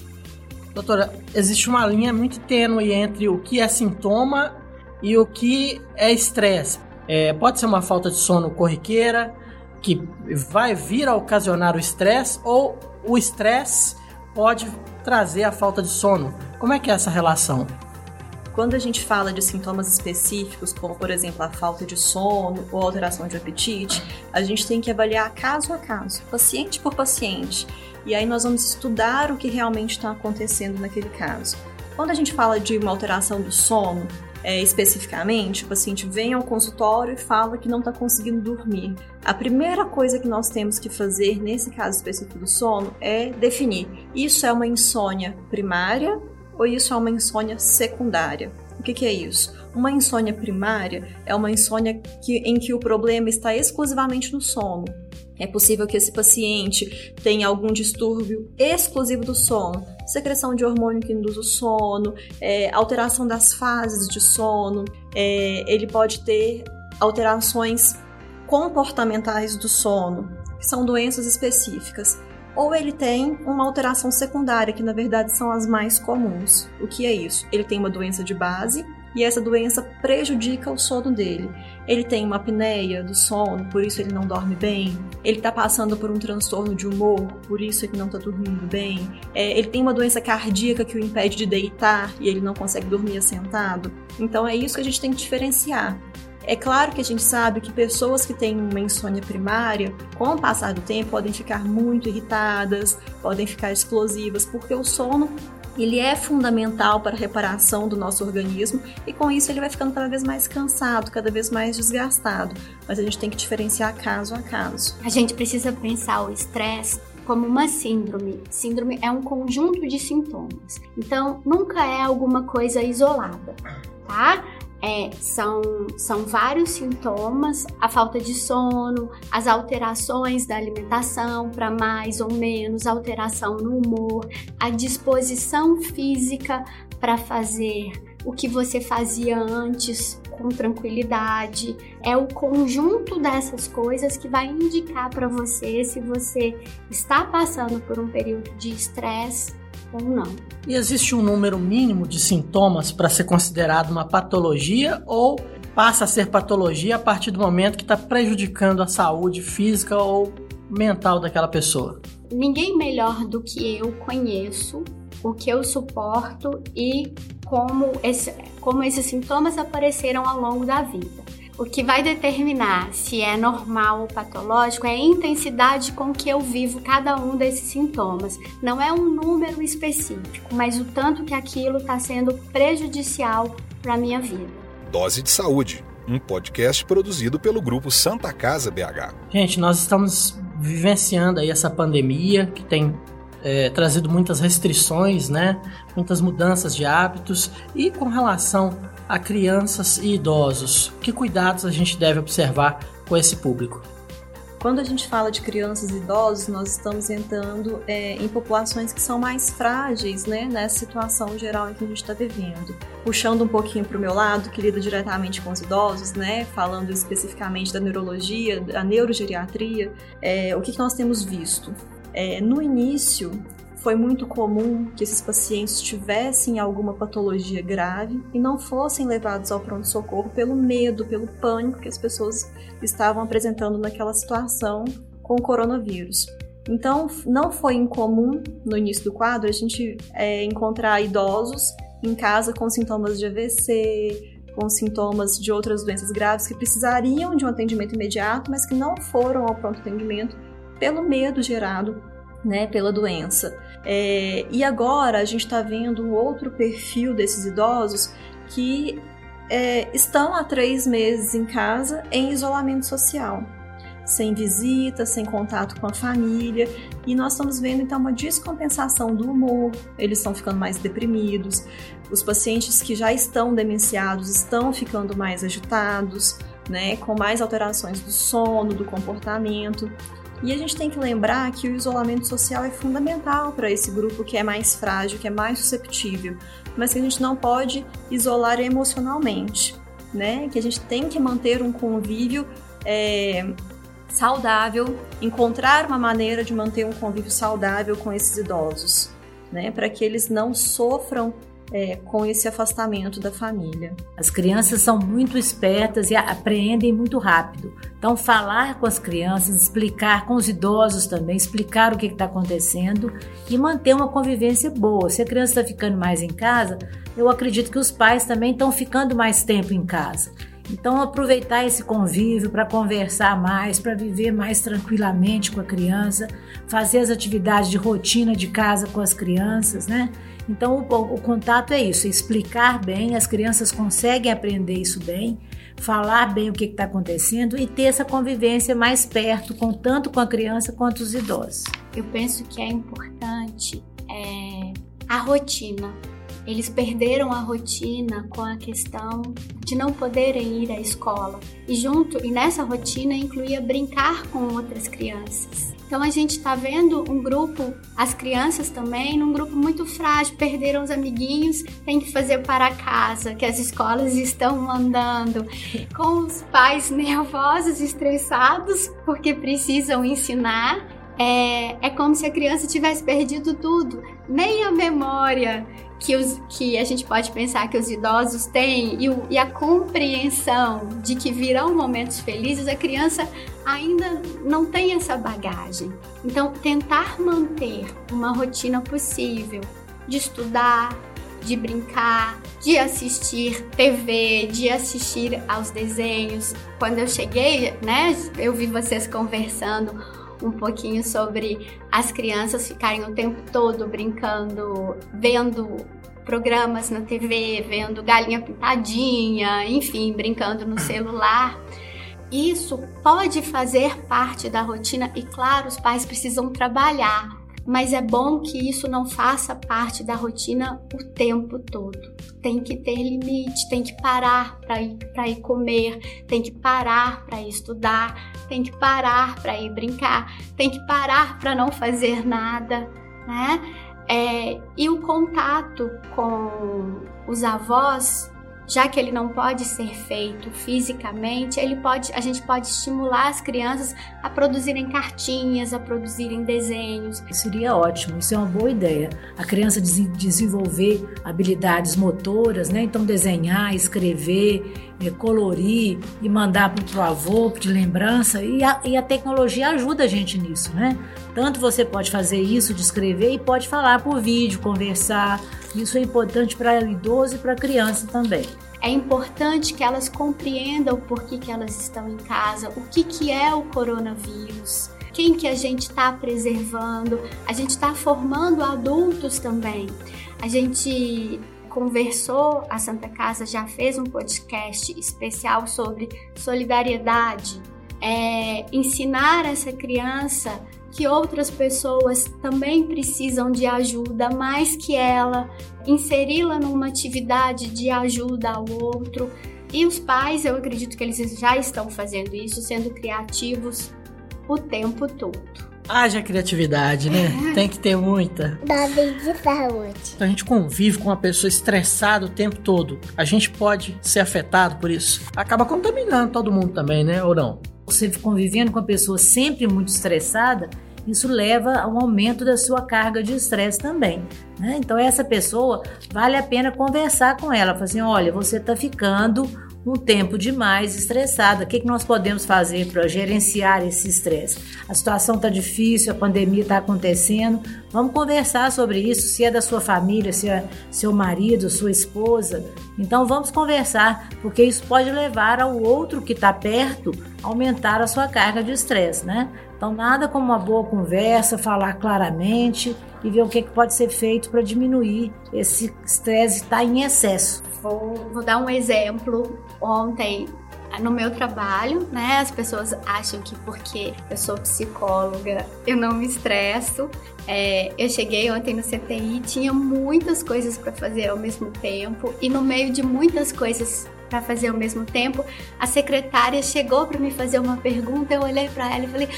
Doutora, existe uma linha muito tênue entre o que é sintoma e o que é estresse. É, pode ser uma falta de sono corriqueira, que vai vir a ocasionar o estresse, ou o estresse pode trazer a falta de sono. Como é que é essa relação? Quando a gente fala de sintomas específicos, como por exemplo a falta de sono ou alteração de apetite, a gente tem que avaliar caso a caso, paciente por paciente. E aí nós vamos estudar o que realmente está acontecendo naquele caso. Quando a gente fala de uma alteração do sono, é, especificamente, o paciente vem ao consultório e fala que não está conseguindo dormir. A primeira coisa que nós temos que fazer nesse caso específico do sono é definir: isso é uma insônia primária ou isso é uma insônia secundária? O que, que é isso? Uma insônia primária é uma insônia que, em que o problema está exclusivamente no sono. É possível que esse paciente tenha algum distúrbio exclusivo do sono, secreção de hormônio que induz o sono, é, alteração das fases de sono, é, ele pode ter alterações comportamentais do sono, que são doenças específicas ou ele tem uma alteração secundária, que na verdade são as mais comuns. O que é isso? Ele tem uma doença de base e essa doença prejudica o sono dele. Ele tem uma apneia do sono, por isso ele não dorme bem. Ele está passando por um transtorno de humor, por isso ele não está dormindo bem. É, ele tem uma doença cardíaca que o impede de deitar e ele não consegue dormir assentado. Então é isso que a gente tem que diferenciar. É claro que a gente sabe que pessoas que têm uma insônia primária, com o passar do tempo, podem ficar muito irritadas, podem ficar explosivas, porque o sono ele é fundamental para a reparação do nosso organismo e com isso ele vai ficando cada vez mais cansado, cada vez mais desgastado. Mas a gente tem que diferenciar caso a caso. A gente precisa pensar o estresse como uma síndrome. Síndrome é um conjunto de sintomas. Então, nunca é alguma coisa isolada, tá? É, são, são vários sintomas, a falta de sono, as alterações da alimentação para mais ou menos, alteração no humor, a disposição física para fazer o que você fazia antes com tranquilidade. É o conjunto dessas coisas que vai indicar para você se você está passando por um período de estresse ou não. E existe um número mínimo de sintomas para ser considerado uma patologia ou passa a ser patologia a partir do momento que está prejudicando a saúde física ou mental daquela pessoa? Ninguém melhor do que eu conheço o que eu suporto e como, esse, como esses sintomas apareceram ao longo da vida. O que vai determinar se é normal ou patológico é a intensidade com que eu vivo cada um desses sintomas. Não é um número específico, mas o tanto que aquilo está sendo prejudicial para a minha vida. Dose de Saúde, um podcast produzido pelo grupo Santa Casa BH. Gente, nós estamos vivenciando aí essa pandemia que tem é, trazido muitas restrições, né? Muitas mudanças de hábitos e com relação a crianças e idosos? Que cuidados a gente deve observar com esse público? Quando a gente fala de crianças e idosos, nós estamos entrando é, em populações que são mais frágeis, né, nessa situação geral em que a gente está vivendo. Puxando um pouquinho para o meu lado, que lida diretamente com os idosos, né, falando especificamente da neurologia, da neurogeriatria, é, o que, que nós temos visto? É, no início, foi muito comum que esses pacientes tivessem alguma patologia grave e não fossem levados ao pronto-socorro pelo medo, pelo pânico que as pessoas estavam apresentando naquela situação com o coronavírus. Então, não foi incomum no início do quadro a gente é, encontrar idosos em casa com sintomas de AVC, com sintomas de outras doenças graves que precisariam de um atendimento imediato, mas que não foram ao pronto atendimento pelo medo gerado né, pela doença. É, e agora a gente está vendo um outro perfil desses idosos que é, estão há três meses em casa em isolamento social, sem visita, sem contato com a família, e nós estamos vendo então uma descompensação do humor, eles estão ficando mais deprimidos, os pacientes que já estão demenciados estão ficando mais agitados, né, com mais alterações do sono, do comportamento. E a gente tem que lembrar que o isolamento social é fundamental para esse grupo que é mais frágil, que é mais susceptível, mas que a gente não pode isolar emocionalmente, né? Que a gente tem que manter um convívio é, saudável, encontrar uma maneira de manter um convívio saudável com esses idosos, né? Para que eles não sofram é, com esse afastamento da família. As crianças são muito espertas e apreendem muito rápido. Então, falar com as crianças, explicar com os idosos também, explicar o que está acontecendo e manter uma convivência boa. Se a criança está ficando mais em casa, eu acredito que os pais também estão ficando mais tempo em casa. Então, aproveitar esse convívio para conversar mais, para viver mais tranquilamente com a criança, fazer as atividades de rotina de casa com as crianças, né? Então, o, o contato é isso: explicar bem, as crianças conseguem aprender isso bem, falar bem o que está acontecendo e ter essa convivência mais perto, com tanto com a criança quanto os idosos. Eu penso que é importante é, a rotina eles perderam a rotina com a questão de não poderem ir à escola. E junto e nessa rotina incluía brincar com outras crianças. Então a gente está vendo um grupo, as crianças também, num grupo muito frágil, perderam os amiguinhos, tem que fazer para casa, que as escolas estão mandando, com os pais nervosos, estressados, porque precisam ensinar. É, é como se a criança tivesse perdido tudo, nem a memória que, os, que a gente pode pensar que os idosos têm e, o, e, a compreensão de que virão momentos felizes, a criança ainda não tem essa bagagem. Então, tentar manter uma rotina possível de estudar, de brincar, de assistir TV, de assistir aos desenhos. Quando eu cheguei, né, eu vi vocês conversando um pouquinho sobre as crianças ficarem o tempo todo brincando, vendo programas na TV, vendo galinha pintadinha, enfim, brincando no celular. Isso pode fazer parte da rotina e, claro, os pais precisam trabalhar mas é bom que isso não faça parte da rotina o tempo todo. Tem que ter limite, tem que parar para ir ir comer, tem que parar para estudar, tem que parar para ir brincar, tem que parar para não fazer nada, né? É, e o contato com os avós já que ele não pode ser feito fisicamente, ele pode, a gente pode estimular as crianças a produzirem cartinhas, a produzirem desenhos. Seria ótimo, isso é uma boa ideia. A criança des desenvolver habilidades motoras, né? Então desenhar, escrever, é, colorir e mandar para o avô de lembrança e a, e a tecnologia ajuda a gente nisso, né? Tanto você pode fazer isso de escrever e pode falar por vídeo, conversar. Isso é importante para idoso e para criança também. É importante que elas compreendam por que, que elas estão em casa, o que, que é o coronavírus, quem que a gente está preservando. A gente está formando adultos também. A gente conversou, a Santa Casa já fez um podcast especial sobre solidariedade. É, ensinar essa criança que outras pessoas também precisam de ajuda mais que ela, inseri-la numa atividade de ajuda ao outro. E os pais, eu acredito que eles já estão fazendo isso, sendo criativos o tempo todo. Haja criatividade, né? É. Tem que ter muita. Dose de saúde. A gente convive com uma pessoa estressada o tempo todo. A gente pode ser afetado por isso. Acaba contaminando todo mundo também, né? Ou não? Você convivendo com uma pessoa sempre muito estressada, isso leva a um aumento da sua carga de estresse também. Né? Então, essa pessoa vale a pena conversar com ela. Falar assim: olha, você está ficando um tempo demais estressada. O que, que nós podemos fazer para gerenciar esse estresse? A situação está difícil, a pandemia está acontecendo. Vamos conversar sobre isso, se é da sua família, se é seu marido, sua esposa. Então vamos conversar, porque isso pode levar ao outro que está perto a aumentar a sua carga de estresse, né? Então nada como uma boa conversa, falar claramente e ver o que, que pode ser feito para diminuir esse estresse estar tá em excesso. Vou, vou dar um exemplo. Ontem no meu trabalho, né? As pessoas acham que porque eu sou psicóloga eu não me estresso. É, eu cheguei ontem no CTI, tinha muitas coisas para fazer ao mesmo tempo e no meio de muitas coisas para fazer ao mesmo tempo, a secretária chegou para me fazer uma pergunta. Eu olhei para ela e falei: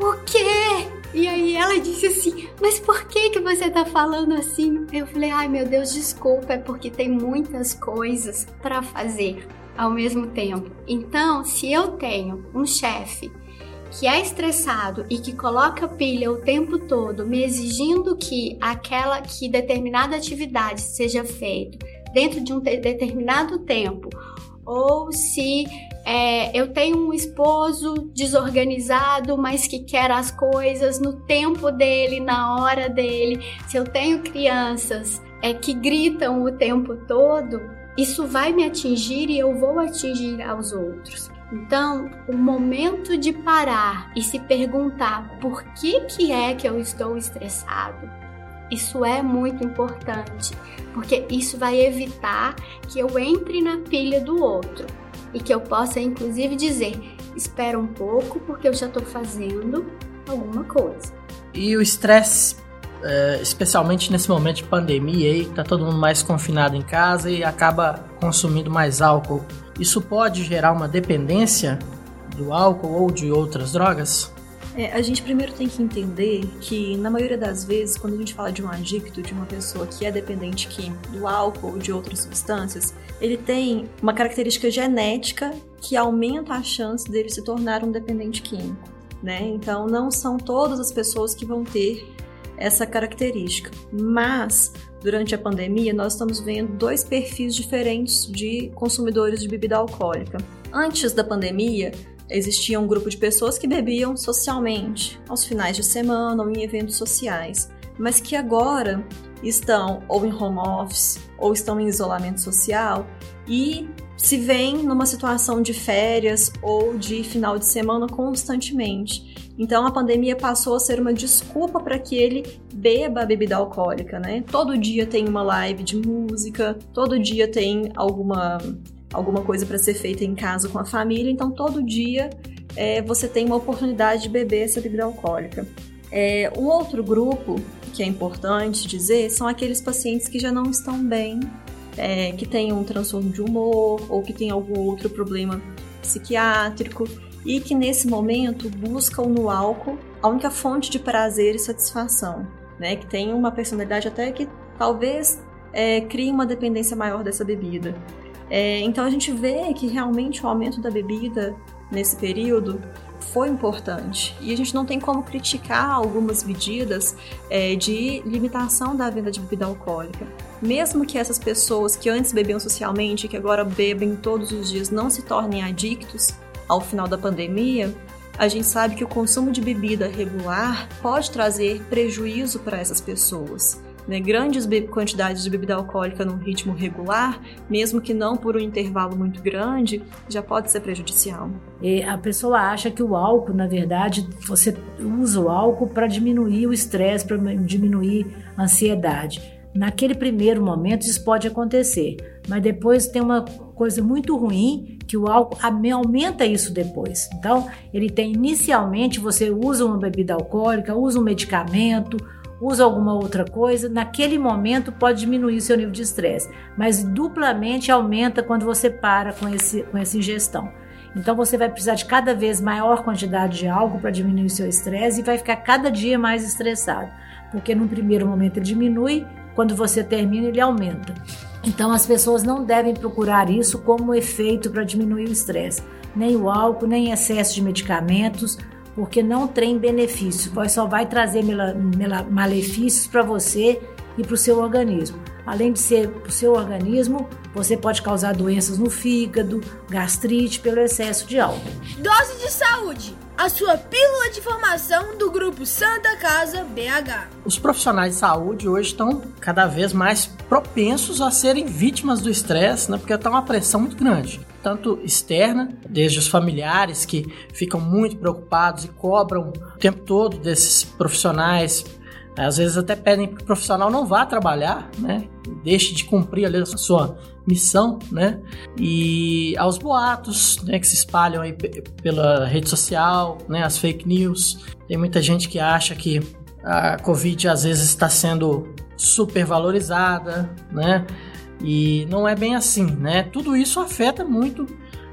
"O quê?" E aí ela disse assim: Mas por que que você tá falando assim? Eu falei: Ai meu Deus, desculpa, é porque tem muitas coisas para fazer ao mesmo tempo. Então, se eu tenho um chefe que é estressado e que coloca pilha o tempo todo, me exigindo que aquela que determinada atividade seja feita dentro de um determinado tempo, ou se é, eu tenho um esposo desorganizado, mas que quer as coisas no tempo dele, na hora dele, se eu tenho crianças é, que gritam o tempo todo, isso vai me atingir e eu vou atingir aos outros. Então, o momento de parar e se perguntar por que que é que eu estou estressado, isso é muito importante, porque isso vai evitar que eu entre na pilha do outro e que eu possa inclusive dizer: espera um pouco porque eu já estou fazendo alguma coisa. E o estresse é, especialmente nesse momento de pandemia aí, tá todo mundo mais confinado em casa e acaba consumindo mais álcool. Isso pode gerar uma dependência do álcool ou de outras drogas? É, a gente primeiro tem que entender que, na maioria das vezes, quando a gente fala de um adicto, de uma pessoa que é dependente do álcool ou de outras substâncias, ele tem uma característica genética que aumenta a chance dele se tornar um dependente químico. Né? Então, não são todas as pessoas que vão ter essa característica. Mas, durante a pandemia, nós estamos vendo dois perfis diferentes de consumidores de bebida alcoólica. Antes da pandemia, existia um grupo de pessoas que bebiam socialmente, aos finais de semana ou em eventos sociais, mas que agora estão ou em home office ou estão em isolamento social e se veem numa situação de férias ou de final de semana constantemente. Então a pandemia passou a ser uma desculpa para que ele beba a bebida alcoólica, né? Todo dia tem uma live de música, todo dia tem alguma alguma coisa para ser feita em casa com a família, então todo dia é, você tem uma oportunidade de beber essa bebida alcoólica. É, o outro grupo que é importante dizer são aqueles pacientes que já não estão bem é, que tem um transtorno de humor ou que tem algum outro problema psiquiátrico e que nesse momento buscam no álcool a única fonte de prazer e satisfação, né? Que tem uma personalidade até que talvez é, crie uma dependência maior dessa bebida. É, então a gente vê que realmente o aumento da bebida nesse período foi importante. E a gente não tem como criticar algumas medidas é, de limitação da venda de bebida alcoólica. Mesmo que essas pessoas que antes bebiam socialmente, que agora bebem todos os dias, não se tornem adictos ao final da pandemia, a gente sabe que o consumo de bebida regular pode trazer prejuízo para essas pessoas né, grandes quantidades de bebida alcoólica num ritmo regular, mesmo que não por um intervalo muito grande, já pode ser prejudicial. E a pessoa acha que o álcool, na verdade, você usa o álcool para diminuir o estresse, para diminuir a ansiedade. Naquele primeiro momento, isso pode acontecer, mas depois tem uma coisa muito ruim que o álcool aumenta isso depois. Então, ele tem inicialmente você usa uma bebida alcoólica, usa um medicamento, usa alguma outra coisa, naquele momento pode diminuir seu nível de estresse, mas duplamente aumenta quando você para com, esse, com essa ingestão. Então você vai precisar de cada vez maior quantidade de álcool para diminuir o seu estresse e vai ficar cada dia mais estressado, porque no primeiro momento ele diminui, quando você termina ele aumenta. Então as pessoas não devem procurar isso como efeito para diminuir o estresse, nem o álcool, nem excesso de medicamentos, porque não tem benefício, só vai trazer malefícios para você e para o seu organismo. Além de ser para o seu organismo, você pode causar doenças no fígado, gastrite pelo excesso de álcool. Dose de saúde a sua pílula de formação do grupo Santa Casa BH. Os profissionais de saúde hoje estão cada vez mais propensos a serem vítimas do estresse, né? Porque está uma pressão muito grande, tanto externa, desde os familiares que ficam muito preocupados e cobram o tempo todo desses profissionais às vezes até pedem que o profissional não vá trabalhar, né? Deixe de cumprir ali a sua missão, né? E aos boatos, né, que se espalham aí pela rede social, né, as fake news. Tem muita gente que acha que a Covid às vezes está sendo supervalorizada, né? E não é bem assim, né? Tudo isso afeta muito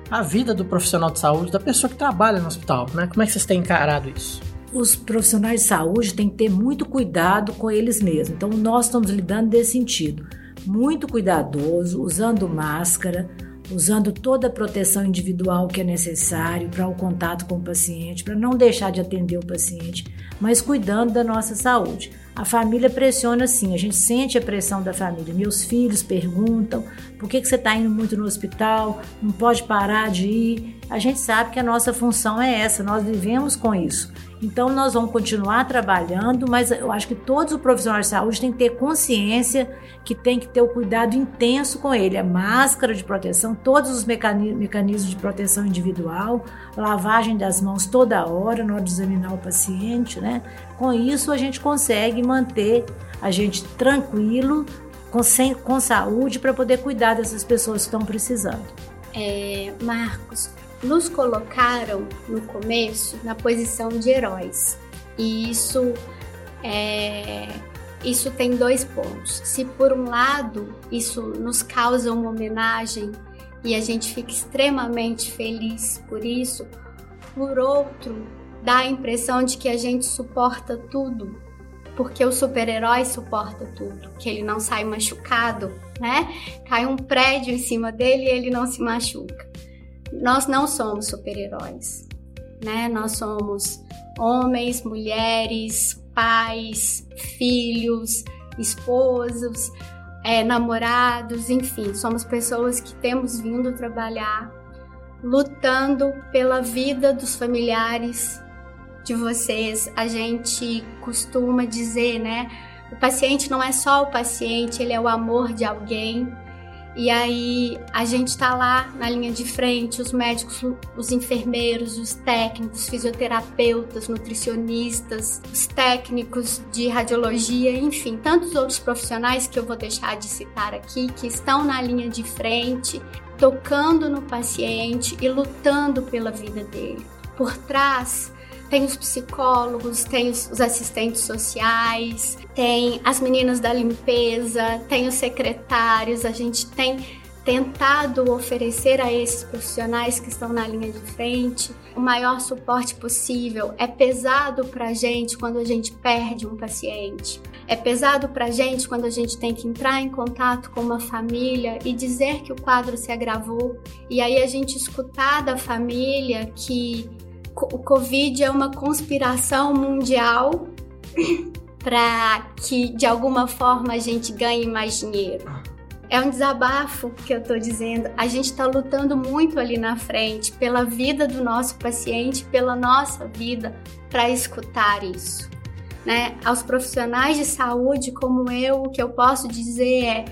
a vida do profissional de saúde, da pessoa que trabalha no hospital, né? Como é que vocês têm encarado isso? Os profissionais de saúde têm que ter muito cuidado com eles mesmos. Então, nós estamos lidando desse sentido. Muito cuidadoso, usando máscara, usando toda a proteção individual que é necessário para o contato com o paciente, para não deixar de atender o paciente, mas cuidando da nossa saúde. A família pressiona sim, a gente sente a pressão da família. Meus filhos perguntam por que, que você está indo muito no hospital, não pode parar de ir. A gente sabe que a nossa função é essa, nós vivemos com isso. Então, nós vamos continuar trabalhando, mas eu acho que todos os profissionais de saúde têm que ter consciência que tem que ter o cuidado intenso com ele. A máscara de proteção, todos os mecanismos de proteção individual, lavagem das mãos toda hora na hora de examinar o paciente, né? Com isso, a gente consegue manter a gente tranquilo, com, sem, com saúde, para poder cuidar dessas pessoas que estão precisando. É, Marcos, nos colocaram no começo na posição de heróis. E isso é, isso tem dois pontos. Se por um lado isso nos causa uma homenagem e a gente fica extremamente feliz por isso, por outro, dá a impressão de que a gente suporta tudo, porque o super-herói suporta tudo, que ele não sai machucado, né? Cai um prédio em cima dele e ele não se machuca nós não somos super-heróis, né? Nós somos homens, mulheres, pais, filhos, esposos, é, namorados, enfim, somos pessoas que temos vindo trabalhar lutando pela vida dos familiares de vocês. A gente costuma dizer, né? O paciente não é só o paciente, ele é o amor de alguém. E aí a gente está lá na linha de frente, os médicos, os enfermeiros, os técnicos, fisioterapeutas, nutricionistas, os técnicos de radiologia, enfim, tantos outros profissionais que eu vou deixar de citar aqui que estão na linha de frente, tocando no paciente e lutando pela vida dele. Por trás tem os psicólogos, tem os, assistentes sociais, tem as meninas da limpeza, tem os secretários, a gente tem tentado oferecer a esses profissionais que estão na linha de frente o maior suporte possível. É pesado para a gente quando a gente perde um paciente. É pesado para a gente quando a gente tem que entrar em contato com uma família e dizer que o quadro se agravou. E aí a gente escutar da família que o Covid é uma conspiração mundial *laughs* para que de alguma forma a gente ganhe mais dinheiro. É um desabafo que eu estou dizendo. A gente está lutando muito ali na frente pela vida do nosso paciente, pela nossa vida, para escutar isso. Né? Aos profissionais de saúde como eu, o que eu posso dizer é: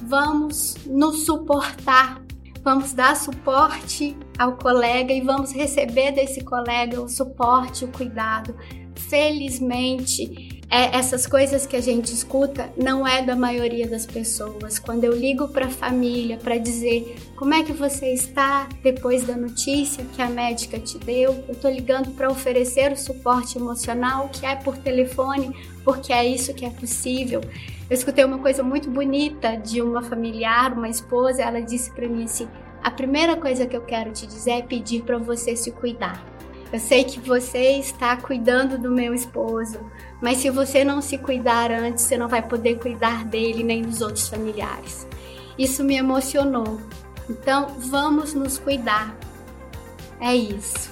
vamos nos suportar vamos dar suporte ao colega e vamos receber desse colega o suporte, o cuidado. Felizmente, é, essas coisas que a gente escuta não é da maioria das pessoas. Quando eu ligo para a família para dizer como é que você está depois da notícia que a médica te deu, eu estou ligando para oferecer o suporte emocional que é por telefone, porque é isso que é possível. Eu escutei uma coisa muito bonita de uma familiar, uma esposa, ela disse para mim assim: "A primeira coisa que eu quero te dizer é pedir para você se cuidar. Eu sei que você está cuidando do meu esposo, mas se você não se cuidar antes, você não vai poder cuidar dele nem dos outros familiares. Isso me emocionou. Então, vamos nos cuidar. É isso.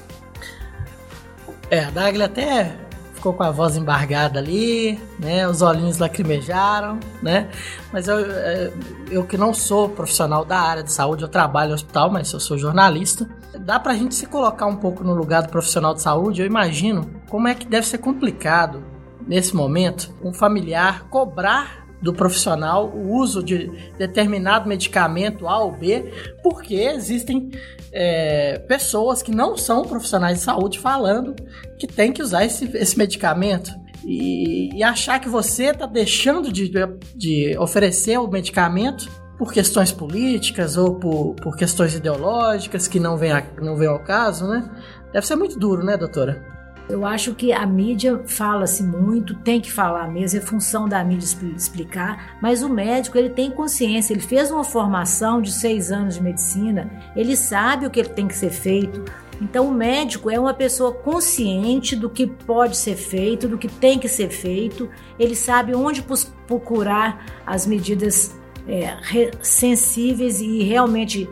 É, a Dagli até ficou com a voz embargada ali, né? Os olhinhos lacrimejaram, né? Mas eu, é, eu que não sou profissional da área de saúde, eu trabalho no hospital, mas eu sou jornalista. Dá pra gente se colocar um pouco no lugar do profissional de saúde, eu imagino como é que deve ser complicado nesse momento, um familiar cobrar do profissional o uso de determinado medicamento A ou B, porque existem é, pessoas que não são profissionais de saúde falando que tem que usar esse, esse medicamento. E, e, achar que você está deixando de, de oferecer o medicamento por questões políticas ou por, por questões ideológicas que não vem, a, não vem ao caso, né? Deve ser muito duro, né, doutora? Eu acho que a mídia fala-se muito, tem que falar mesmo, é função da mídia explicar, mas o médico ele tem consciência, ele fez uma formação de seis anos de medicina, ele sabe o que ele tem que ser feito. Então o médico é uma pessoa consciente do que pode ser feito, do que tem que ser feito, ele sabe onde procurar as medidas é, sensíveis e realmente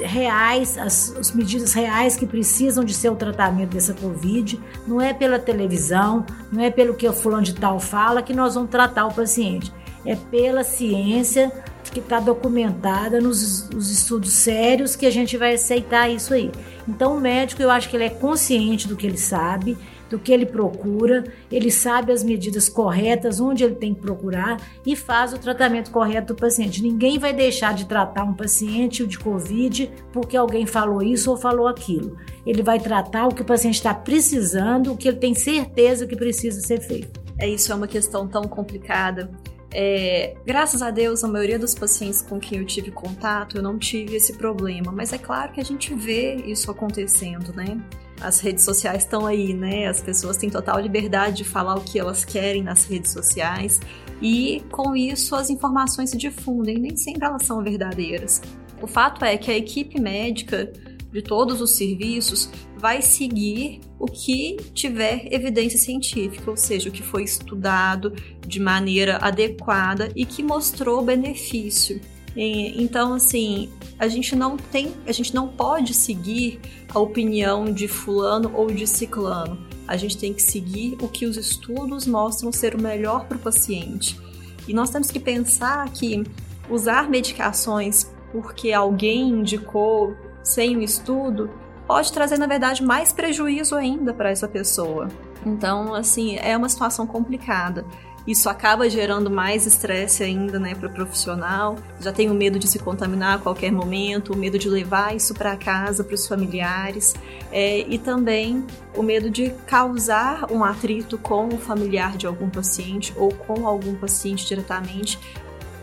reais, as, as, medidas reais que precisam de ser o tratamento dessa Covid. Não é pela televisão, não é pelo que o fulano de tal fala que nós vamos tratar o paciente. É pela ciência que está documentada nos, nos estudos sérios que a gente vai aceitar isso aí. Então o médico, eu acho que ele é consciente do que ele sabe, do que ele procura, ele sabe as medidas corretas, onde ele tem que procurar e faz o tratamento correto do paciente. Ninguém vai deixar de tratar um paciente de Covid porque alguém falou isso ou falou aquilo. Ele vai tratar o que o paciente está precisando, o que ele tem certeza que precisa ser feito. É isso, é uma questão tão complicada. É, graças a Deus, a maioria dos pacientes com quem eu tive contato, eu não tive esse problema. Mas é claro que a gente vê isso acontecendo, né? As redes sociais estão aí, né? As pessoas têm total liberdade de falar o que elas querem nas redes sociais e com isso as informações se difundem, nem sempre elas são verdadeiras. O fato é que a equipe médica de todos os serviços vai seguir o que tiver evidência científica, ou seja, o que foi estudado de maneira adequada e que mostrou benefício. Então, assim, a gente não tem, a gente não pode seguir a opinião de fulano ou de ciclano. A gente tem que seguir o que os estudos mostram ser o melhor para o paciente. E nós temos que pensar que usar medicações porque alguém indicou sem o estudo pode trazer, na verdade, mais prejuízo ainda para essa pessoa. Então, assim, é uma situação complicada. Isso acaba gerando mais estresse ainda, né, para o profissional. Já tem o medo de se contaminar a qualquer momento, o medo de levar isso para casa, para os familiares, é, e também o medo de causar um atrito com o familiar de algum paciente ou com algum paciente diretamente,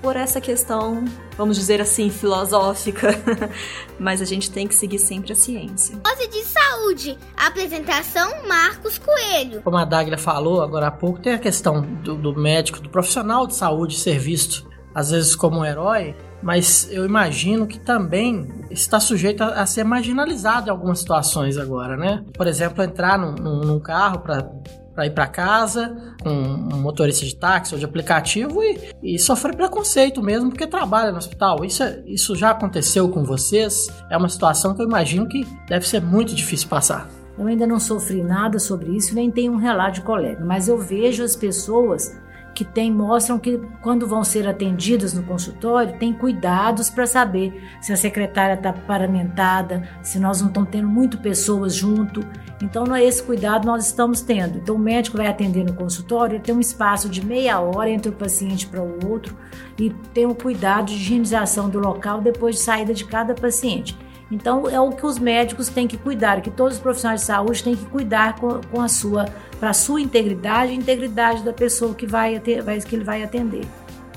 por essa questão, vamos dizer assim, filosófica, *laughs* mas a gente tem que seguir sempre a ciência. Dose de saúde, apresentação Marcos Coelho. Como a Daglia falou agora há pouco, tem a questão do, do médico, do profissional de saúde ser visto, às vezes como um herói, mas eu imagino que também está sujeito a, a, ser marginalizado em algumas situações agora, né? Por exemplo, entrar num, num, num carro para para ir para casa com um motorista de táxi ou de aplicativo e, e sofrer preconceito mesmo porque trabalha no hospital. Isso, é, isso já aconteceu com vocês? É uma situação que eu imagino que deve ser muito difícil passar. Eu ainda não sofri nada sobre isso, nem tenho um relato de colega, mas eu vejo as pessoas que tem, mostram que quando vão ser atendidas no consultório, tem cuidados para saber se a secretária está paramentada, se nós não estamos tendo muito pessoas junto. Então, é esse cuidado nós estamos tendo. Então, o médico vai atender no consultório, tem um espaço de meia hora entre o paciente para o outro. e tem o cuidado de higienização do local depois de saída de cada paciente. Então é o que os médicos têm que cuidar, que todos os profissionais de saúde têm que cuidar com, com a sua, para a sua integridade e integridade da pessoa que vai, vai, que ele vai atender.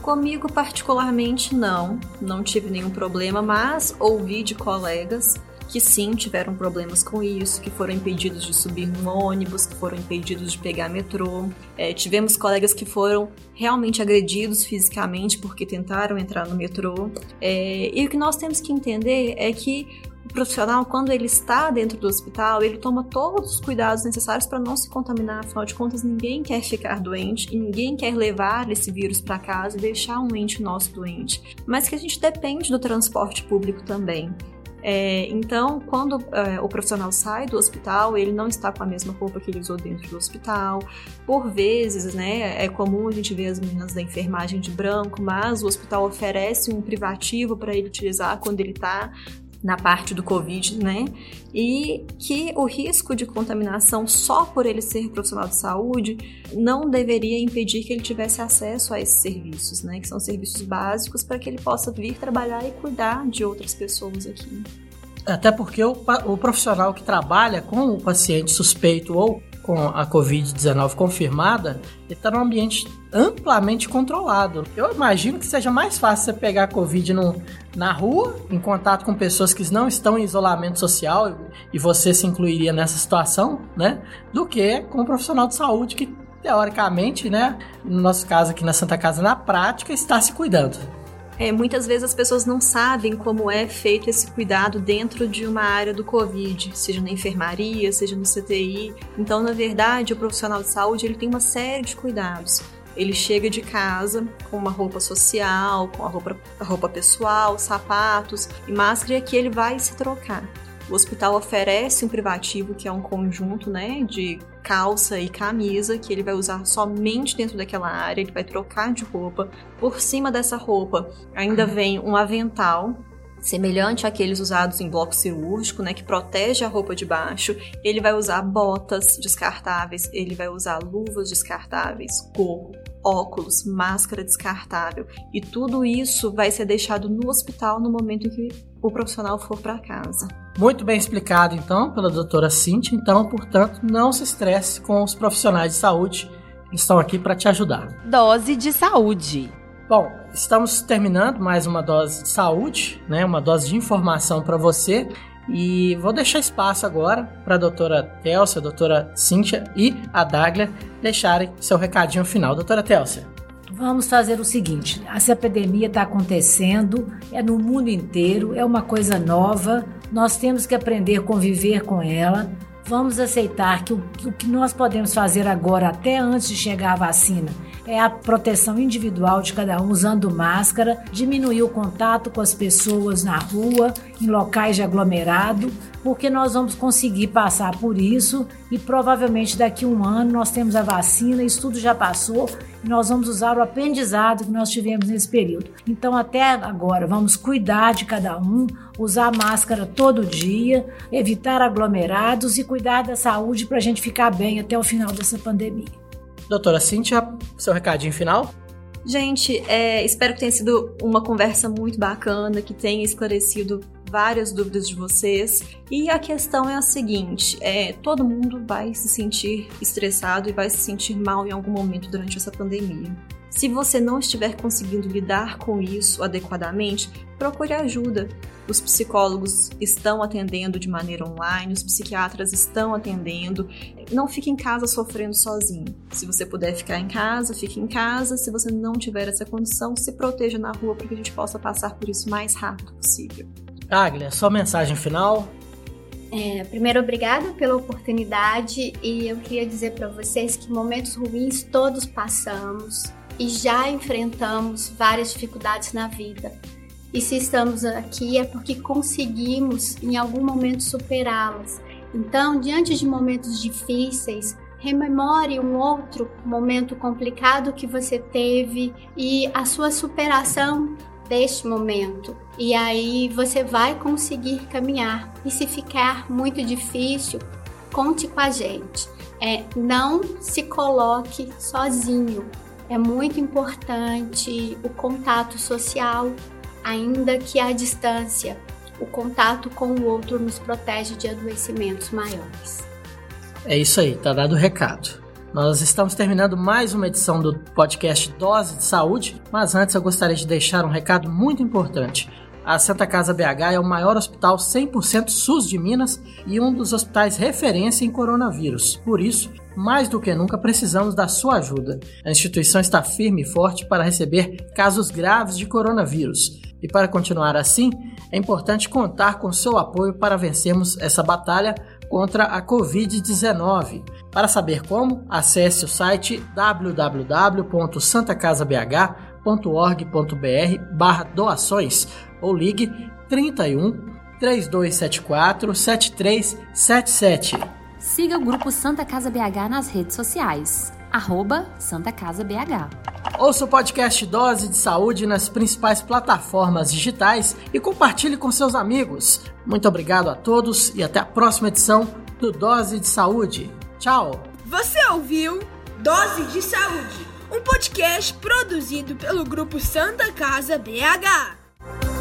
Comigo particularmente não, não tive nenhum problema, mas ouvi de colegas que sim tiveram problemas com isso, que foram impedidos de subir no ônibus, que foram impedidos de pegar metrô. É, tivemos colegas que foram realmente agredidos fisicamente porque tentaram entrar no metrô. É, e o que nós temos que entender é que o profissional, quando ele está dentro do hospital, ele toma todos os cuidados necessários para não se contaminar. Afinal de contas, ninguém quer ficar doente e ninguém quer levar esse vírus para casa e deixar um ente nosso doente. Mas que a gente depende do transporte público também. É, então, quando é, o profissional sai do hospital, ele não está com a mesma roupa que ele usou dentro do hospital. Por vezes, né, é comum a gente ver as meninas da enfermagem de branco, mas o hospital oferece um privativo para ele utilizar quando ele está na parte do Covid, né? E que o risco de contaminação só por ele ser profissional de saúde não deveria impedir que ele tivesse acesso a esses serviços, né? Que são serviços básicos para que ele possa vir trabalhar e cuidar de outras pessoas aqui. Até porque o, o profissional que trabalha com o paciente suspeito ou com a Covid-19 confirmada, ele está num ambiente amplamente controlado. Eu imagino que seja mais fácil você pegar a Covid no, na rua, em contato com pessoas que não estão em isolamento social, e você se incluiria nessa situação, né? Do que com um profissional de saúde que, teoricamente, né? No nosso caso aqui na Santa Casa, na prática, está se cuidando. É, muitas vezes as pessoas não sabem como é feito esse cuidado dentro de uma área do Covid, seja na enfermaria, seja no CTI. Então, na verdade, o profissional de saúde ele tem uma série de cuidados. Ele chega de casa com uma roupa social, com a roupa, a roupa pessoal, sapatos e máscara, e aqui ele vai se trocar. O hospital oferece um privativo que é um conjunto, né, de calça e camisa que ele vai usar somente dentro daquela área, ele vai trocar de roupa. Por cima dessa roupa ainda vem um avental semelhante àqueles usados em bloco cirúrgico, né, que protege a roupa de baixo. Ele vai usar botas descartáveis, ele vai usar luvas descartáveis, gorro, óculos, máscara descartável. E tudo isso vai ser deixado no hospital no momento em que o profissional for para casa. Muito bem explicado, então, pela doutora Cintia. Então, portanto, não se estresse com os profissionais de saúde que estão aqui para te ajudar. Dose de saúde. Bom, estamos terminando mais uma dose de saúde, né? Uma dose de informação para você. E vou deixar espaço agora para a doutora Télcia, a doutora Cíntia e a Daglia deixarem seu recadinho final. Doutora Télcia. Vamos fazer o seguinte: essa epidemia está acontecendo, é no mundo inteiro, é uma coisa nova, nós temos que aprender a conviver com ela. Vamos aceitar que o, que nós podemos fazer agora, até antes de chegar a vacina, é a proteção individual de cada um usando máscara, diminuir o contato com as pessoas na rua, em locais de aglomerado, porque nós vamos conseguir passar por isso e provavelmente daqui a um ano nós temos a vacina, isso tudo já passou e nós vamos usar o aprendizado que nós tivemos nesse período. Então, até agora, vamos cuidar de cada um, usar máscara todo dia, evitar aglomerados e cuidar da saúde para a gente ficar bem até o final dessa pandemia. Doutora Cíntia, seu recadinho final? Gente, é, espero que tenha sido uma conversa muito bacana, que tenha esclarecido várias dúvidas de vocês. E a questão é a seguinte: é, todo mundo vai se sentir estressado e vai se sentir mal em algum momento durante essa pandemia. Se você não estiver conseguindo lidar com isso adequadamente, procure ajuda. Os psicólogos estão atendendo de maneira online, os psiquiatras estão atendendo. Não fique em casa sofrendo sozinho. Se você puder ficar em casa, fique em casa. Se você não tiver essa condição, se proteja na rua para que a gente possa passar por isso o mais rápido possível. Aglia, sua mensagem final? É, primeiro, obrigada pela oportunidade e eu queria dizer para vocês que momentos ruins todos passamos e já enfrentamos várias dificuldades na vida. E se estamos aqui é porque conseguimos em algum momento superá-las. Então, diante de momentos difíceis, rememore um outro momento complicado que você teve e a sua superação deste momento. E aí você vai conseguir caminhar. E se ficar muito difícil, conte com a gente. É, não se coloque sozinho é muito importante o contato social, ainda que à distância. O contato com o outro nos protege de adoecimentos maiores. É isso aí, tá dado o recado. Nós estamos terminando mais uma edição do podcast Dose de Saúde, mas antes eu gostaria de deixar um recado muito importante. A Santa Casa BH é o maior hospital 100% SUS de Minas e um dos hospitais referência em coronavírus. Por isso, mais do que nunca precisamos da sua ajuda. A instituição está firme e forte para receber casos graves de coronavírus. E para continuar assim, é importante contar com seu apoio para vencermos essa batalha contra a Covid-19. Para saber como, acesse o site www.santacasabh.org.br doações ou ligue 31 3274 7377. Siga o grupo Santa Casa BH nas redes sociais. Arroba Santa Casa BH. Ouça o podcast Dose de Saúde nas principais plataformas digitais e compartilhe com seus amigos. Muito obrigado a todos e até a próxima edição do Dose de Saúde. Tchau! Você ouviu Dose de Saúde, um podcast produzido pelo grupo Santa Casa BH.